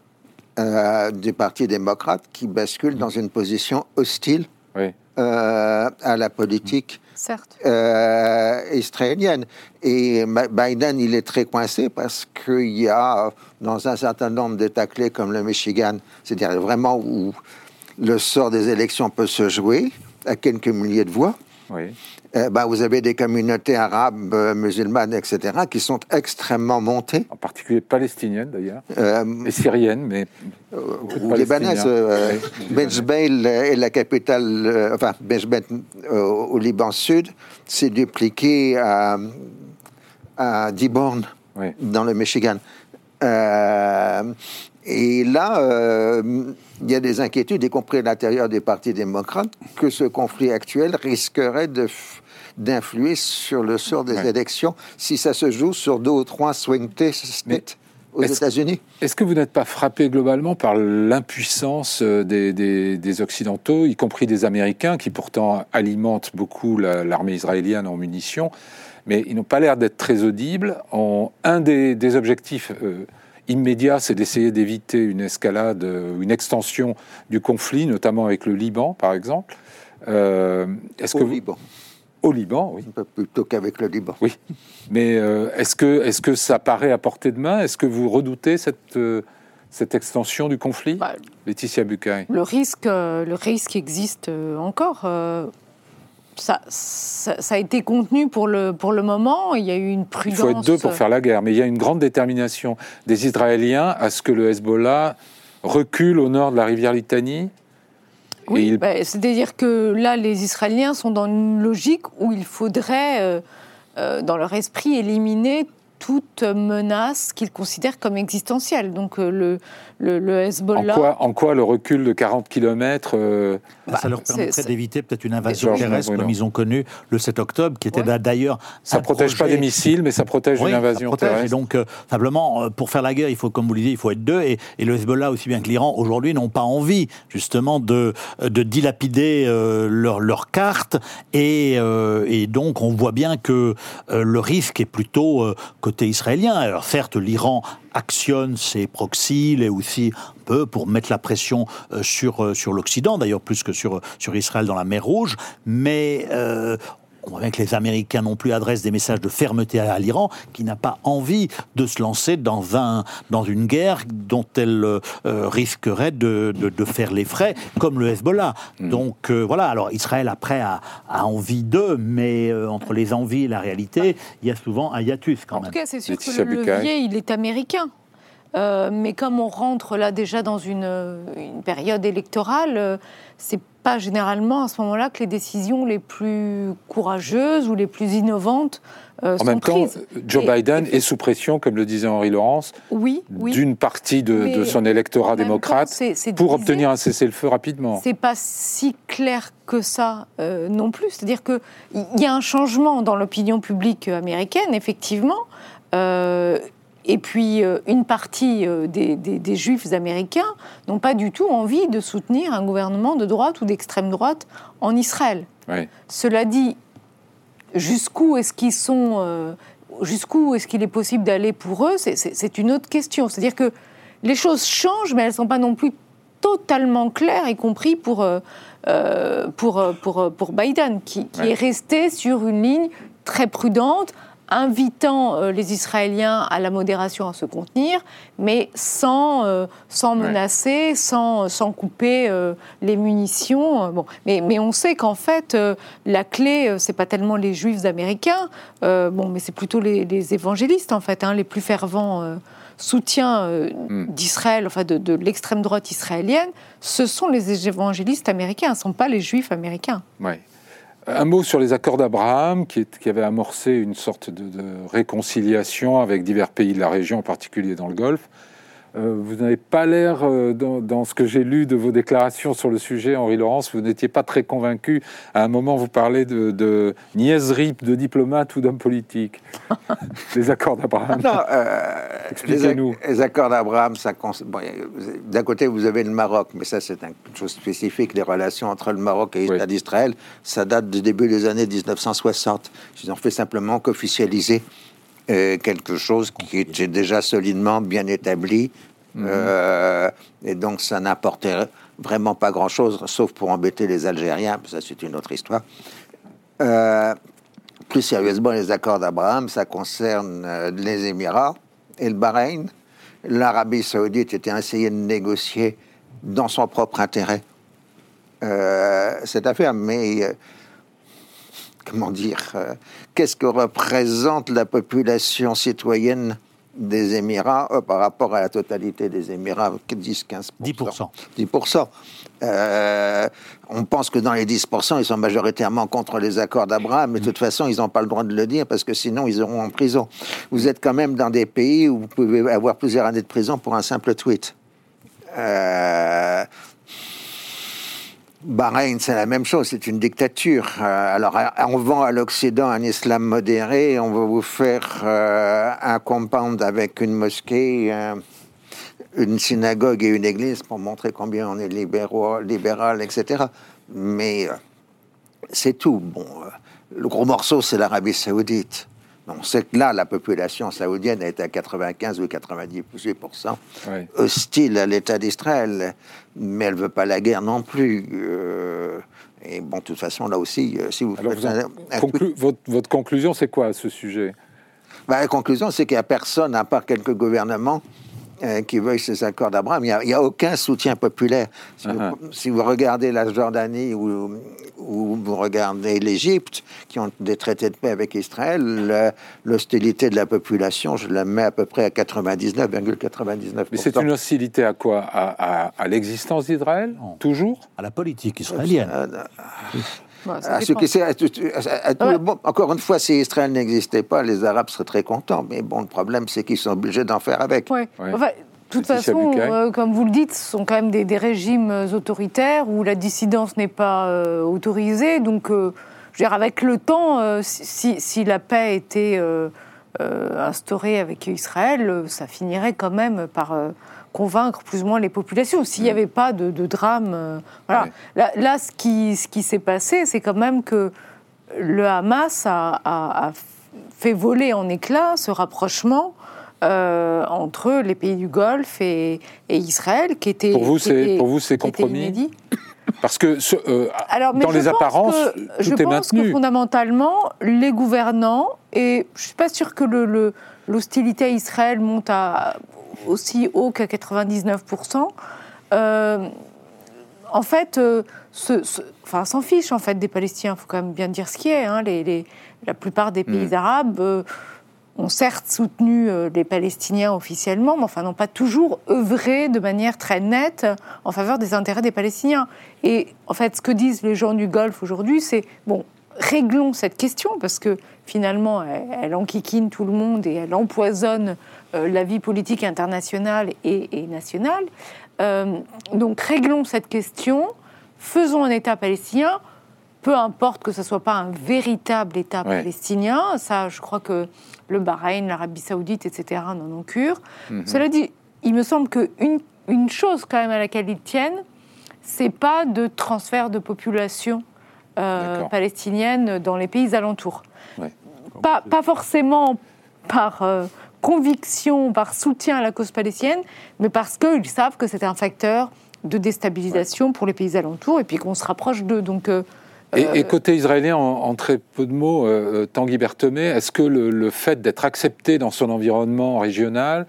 euh, du Parti démocrate qui bascule dans une position hostile Oui. euh, à la politique Certes. euh, israélienne. Et Biden, il est très coincé parce qu'il y a, dans un certain nombre d'États clés comme le Michigan, c'est-à-dire vraiment où le sort des élections peut se jouer à quelques milliers de voix, Oui. bah, vous avez des communautés arabes, euh, musulmanes, etc., qui sont extrêmement montées. En particulier palestinienne d'ailleurs, Euh, et syrienne, mais ou libanaise. Palestiniens. Euh, Oui. Benjbeil est la capitale, euh, enfin, Benjbeil au Liban Sud, s'est dupliqué à, à Dearborn, Oui. dans le Michigan. Euh, et là, euh, il y a des inquiétudes, y compris à l'intérieur des partis démocrates, que ce conflit actuel risquerait de d'influer sur le sort des Ouais. élections si ça se joue sur deux ou trois swing states aux États-Unis. Est-ce que vous n'êtes pas frappé globalement par l'impuissance euh, des, des- des Occidentaux, y compris des Américains, qui pourtant alimentent beaucoup la- l'armée israélienne en munitions, mais ils n'ont pas l'air d'être très audibles. En, un des, des objectifs euh, immédiats, c'est d'essayer d'éviter une escalade, euh, une extension du conflit, notamment avec le Liban, par exemple. Euh, est-ce Au que vous- Liban, au Liban, oui. un peu plutôt qu'avec le Liban. Oui, mais euh, est-ce que, est que ça paraît à portée de main? Est-ce que vous redoutez cette, euh, cette extension du conflit Bah, Laetitia Bucaille? Le risque, le risque existe euh, encore. Euh, ça, ça, ça a été contenu pour le, pour le moment. Il y a eu une Il prudence. faut être deux pour faire la guerre, mais il y a une grande détermination des Israéliens à ce que le Hezbollah recule au nord de la rivière Litanie. Oui, il- bah, c'est-à-dire que là, les Israéliens sont dans une logique où il faudrait, euh, euh, dans leur esprit, éliminer toute menace qu'ils considèrent comme existentielle. Donc euh, le, le, le En Hezbollah. quoi, en quoi le recul de 40 km Bah, ça leur c'est- permettrait d'éviter peut-être une invasion terrestre comme ils ont connu le 7 octobre, qui était Ouais. là d'ailleurs. Ça un protège pas des missiles, mais ça protège Oui, ça invasion protège. Et terrestre. donc, euh, simplement, euh, pour faire la guerre, il faut, comme vous le disiez, il faut être deux. Et, et le Hezbollah, aussi bien que l'Iran, aujourd'hui, n'ont pas envie, justement, de, de dilapider euh, leur, leur carte. Et, euh, et donc, on voit bien que euh, le risque est plutôt euh, côté israélien. Alors, certes, l'Iran actionne ses proxys, et aussi un peu pour mettre la pression euh, sur, euh, sur l'Occident, d'ailleurs plus que sur, sur Israël dans la mer Rouge, mais on voit bien que les Américains non plus adressent des messages de fermeté à l'Iran, qui n'a pas envie de se lancer dans, un, dans une guerre dont elle euh, risquerait de, de, de faire les frais, comme le Hezbollah. Donc euh, voilà, alors Israël après a, a envie d'eux, mais euh, entre les envies et la réalité, il y a souvent un hiatus quand En même. tout cas, c'est sûr que le levier, il est américain. Euh, mais comme on rentre là déjà dans une, une période électorale, euh, c'est pas généralement à ce moment-là que les décisions les plus courageuses ou les plus innovantes euh, En sont même temps. Joe Et- Biden et- est sous pression, comme le disait Henri Laurence, Oui, oui. d'une partie de, son électorat démocrate pour divisé. obtenir un cessez-le-feu rapidement. C'est pas si clair que ça euh, non plus. C'est-à-dire qu'il y a un changement dans l'opinion publique américaine, effectivement. Euh, et puis, euh, une partie euh, des, des- des juifs américains n'ont pas du tout envie de soutenir un gouvernement de droite ou d'extrême droite en Israël. Oui. Cela dit, jusqu'où est-ce qu'ils sont, euh, jusqu'où est-ce qu'il est possible d'aller pour eux, c'est- une autre question. C'est-à-dire que les choses changent, mais elles ne sont pas non plus totalement clair, y compris pour, euh, pour, pour, pour, Biden, qui, qui est resté sur une ligne très prudente, invitant euh, les Israéliens à la modération, à se contenir, mais sans, euh, sans menacer, sans, sans couper euh, les munitions. Bon. Mais, mais on sait qu'en fait, la clé, c'est pas tellement les juifs américains, bon, mais c'est plutôt les, évangélistes, en fait, hein, les plus fervents soutiens hmm. d'Israël, enfin de, de l'extrême droite israélienne, ce sont les évangélistes américains, ce ne sont pas les juifs américains. Ouais. Un mot sur les accords d'Abraham, qui, avaient amorcé une sorte de, réconciliation avec divers pays de la région, en particulier dans le Golfe. Euh, vous n'avez pas l'air, euh, dans, ce que j'ai lu de vos déclarations sur le sujet, Henri Laurence, vous n'étiez pas très convaincu. À un moment, vous parlez de, de niaiserie de diplomate ou d'homme politique. <laughs> les accords d'Abraham. Non, euh, Expliquez-nous. Les, accords d'Abraham, ça. D'un côté, vous avez le Maroc, mais ça, c'est une chose spécifique. Les relations entre le Maroc et l'État d'Israël, ça date du début des années 1960. Ils ont fait simplement qu'officialiser euh, quelque chose qui était déjà solidement bien établi. Mhm. Euh, et donc ça n'apportait vraiment pas grand-chose, sauf pour embêter les Algériens, ça c'est une autre histoire. Euh, plus sérieusement, les accords d'Abraham, ça concerne les Émirats et le Bahreïn. L'Arabie saoudite était essayé de négocier dans son propre intérêt cette affaire, mais comment dire, euh, qu'est-ce que représente la population citoyenne des Émirats euh, par rapport à la totalité des Émirats 10-15%. 10%. 10%. on pense que dans les 10%, ils sont majoritairement contre les accords d'Abraham, mais de toute façon, ils n'ont pas le droit de le dire parce que sinon, ils auront en prison. Vous êtes quand même dans des pays où vous pouvez avoir plusieurs années de prison pour un simple tweet. Euh, Bahreïn, c'est la même chose, c'est une dictature. Euh, alors, on vend à l'Occident un islam modéré, on va vous faire euh, un compound avec une mosquée, une synagogue et une église pour montrer combien on est libéral, etc. Mais euh, c'est tout. Bon, le gros morceau, c'est l'Arabie saoudite. On sait que là, la population saoudienne est à 95 ou 98% hostile à l'État d'Israël, mais elle veut pas la guerre non plus. Euh, et bon, de toute façon, là aussi, euh, si vous votre, conclusion, c'est quoi à ce sujet? Bah, La conclusion, c'est qu'il n'y a personne, à part quelques gouvernements, euh, qui veuillent ces accords d'Abraham. Il n'y a, aucun soutien populaire. Uh-huh. Si, vous, regardez la Jordanie ou, vous regardez l'Égypte, qui ont des traités de paix avec Israël, l'hostilité de la population, je la mets à peu près à 99,99%. Mais c'est une hostilité à quoi? À, l'existence d'Israël? Toujours? À la politique israélienne. Euh, encore une fois, si Israël n'existait pas, les Arabes seraient très contents. Mais bon, le problème, c'est qu'ils sont obligés d'en faire avec. de toute façon, euh, comme vous le dites, ce sont quand même des, régimes euh, autoritaires où la dissidence n'est pas euh, autorisée. Donc, je veux dire, avec le temps, si, si, la paix était instaurée avec Israël, ça finirait quand même par convaincre plus ou moins les populations. S'il n'y avait pas de, drame. Euh, voilà. Là, ce qui, ce qui s'est passé, c'est quand même que le Hamas a, fait voler en éclats ce rapprochement. Euh, entre les pays du Golfe et, Israël, qui était pour vous, c'est pour vous c'est compromis. Parce que euh, dans les apparences, tout je est pense que fondamentalement, les gouvernants et je suis pas sûr que l'hostilité le, à Israël monte à aussi haut qu'à 99%, euh, en fait, euh, enfin, s'en fiche en fait des Palestiniens. Il faut quand même bien dire ce qui est. Hein. Les, la plupart des pays mm. arabes euh, ont certes soutenu les Palestiniens officiellement, mais enfin n'ont pas toujours œuvré de manière très nette en faveur des intérêts des Palestiniens. Et en fait, ce que disent les gens du Golfe aujourd'hui, c'est bon, réglons cette question parce que finalement, elle, elle, enquiquine tout le monde et elle empoisonne euh, la vie politique internationale et, nationale. Euh, donc réglons cette question, faisons un État palestinien, peu importe que ce ne soit pas un véritable État palestinien, ça je crois que le Bahreïn, l'Arabie saoudite, etc. n'en ont cure. Mhm. Cela dit, il me semble qu'une une chose quand même à laquelle ils tiennent, c'est pas de transfert de population euh, palestinienne dans les pays alentours. Pas, pas, forcément par conviction, par soutien à la cause palestinienne, mais parce qu'ils savent que c'est un facteur de déstabilisation pour les pays alentours et puis qu'on se rapproche d'eux. Donc et, côté israélien, en, très peu de mots, euh, Tanguy Berthomé, est-ce que le, fait d'être accepté dans son environnement régional,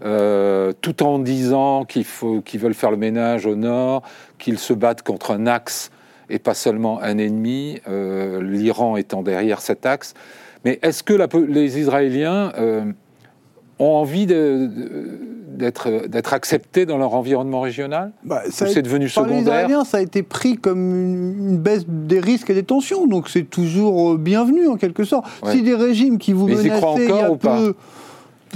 tout en disant qu'il faut, qu'ils veulent faire le ménage au nord, qu'ils se battent contre un axe et pas seulement un ennemi, l'Iran étant derrière cet axe, mais est-ce que les Israéliens ont envie d'être acceptés dans leur environnement régional bah, c'est devenu secondaire les ça a été pris comme une, baisse des risques et des tensions, donc c'est toujours euh, bienvenu en quelque sorte. Si des régimes qui vous menaçaient il y a peu,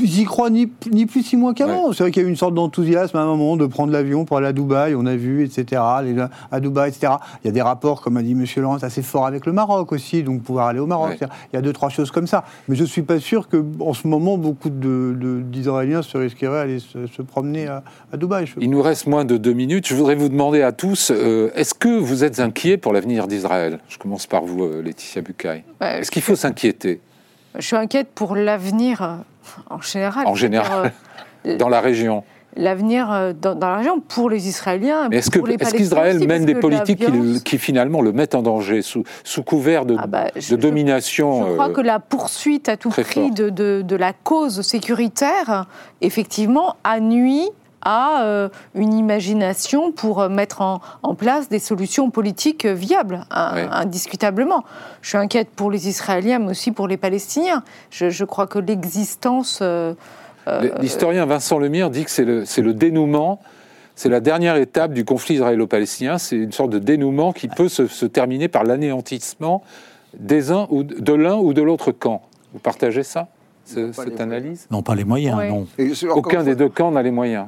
J'y crois ni, ni, plus si moins qu'avant. C'est vrai qu'il y a eu une sorte d'enthousiasme à un moment de prendre l'avion pour aller à Dubaï, on a vu, etc. à Dubaï, etc. Il y a des rapports, comme a dit M. Laurent, assez forts avec le Maroc aussi, donc pouvoir aller au Maroc. Il y a deux, trois choses comme ça. Mais je ne suis pas sûr qu'en ce moment, beaucoup d'Israéliens de, se risqueraient à aller se, promener à, Dubaï. Il nous reste moins de deux minutes. Je voudrais vous demander à tous, euh, est-ce que vous êtes inquiets pour l'avenir d'Israël? Je commence par vous, euh, Laetitia Bucaille. est-ce qu'il faut s'inquiéter? Je suis inquiète pour l'avenir en général. En général, euh, <laughs> dans la région. L'avenir euh, dans, la région pour les Israéliens. est-ce qu'Israël mène des politiques qui, finalement le mettent en danger sous, sous couvert de, ah bah, de domination Je, crois euh, que la poursuite à tout prix de, de, de, la cause sécuritaire, effectivement, a nuit à euh, une imagination pour euh, mettre en, place des solutions politiques viables, indiscutablement. Je suis inquiète pour les Israéliens, mais aussi pour les Palestiniens. Je, crois que l'existence... Euh, l'historien Vincent Lemire dit que c'est le, le, dénouement, c'est la dernière étape du conflit israélo-palestinien, c'est une sorte de dénouement qui peut se, terminer par l'anéantissement des uns ou de l'un ou de l'autre camp. Vous partagez ça, cette analyse? Non, pas les moyens, non. Aucun des deux camps n'a les moyens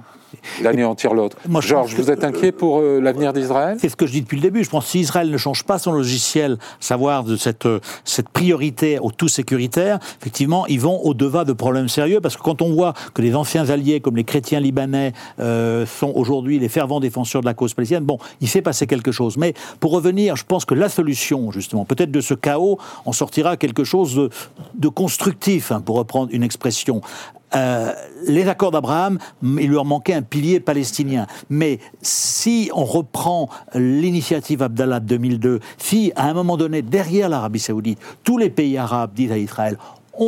d'anéantir l'autre. Georges, vous êtes inquiet pour euh, l'avenir d'Israël? C'est ce que je dis depuis le début. Je pense que si Israël ne change pas son logiciel, savoir de cette, euh, cette priorité au tout sécuritaire, effectivement, ils vont au-devant de problèmes sérieux parce que quand on voit que les anciens alliés comme les chrétiens libanais euh, sont aujourd'hui les fervents défenseurs de la cause palestinienne, bon, il s'est passé quelque chose. Mais pour revenir, je pense que la solution, justement, peut-être de ce chaos, en sortira quelque chose de, constructif, hein, pour reprendre une expression. Euh, les accords d'Abraham, il leur manquait un pilier palestinien. Mais si on reprend l'initiative Abdallah de 2002, si à un moment donné, derrière l'Arabie saoudite, tous les pays arabes disent à Israël,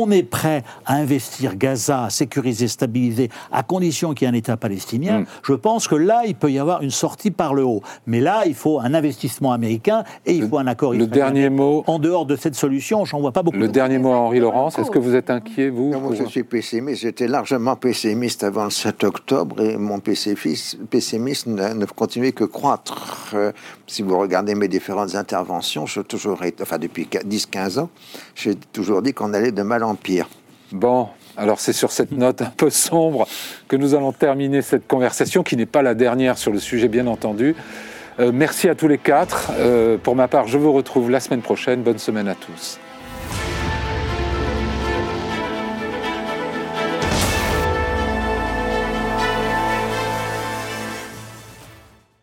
on est prêt à investir Gaza, à sécuriser, stabiliser, à condition qu'il y ait un État palestinien, mm. je pense que là, il peut y avoir une sortie par le haut. Mais là, il faut un investissement américain et il faut un accord le dernier mot. En dehors de cette solution, j'en vois pas beaucoup. Le dernier mot à Henri Laurence, est-ce que vous êtes inquiet, vous Moi, je suis pessimiste. J'étais largement pessimiste avant le 7 octobre et mon pessimisme ne, continuait que croître. Euh, si vous regardez mes différentes interventions, je toujours enfin depuis 10-15 ans, j'ai toujours dit qu'on allait de mal en Bon, alors c'est sur cette note un peu sombre que nous allons terminer cette conversation, qui n'est pas la dernière sur le sujet, bien entendu. Euh, merci à tous les quatre. Euh, pour ma part, je vous retrouve la semaine prochaine. Bonne semaine à tous.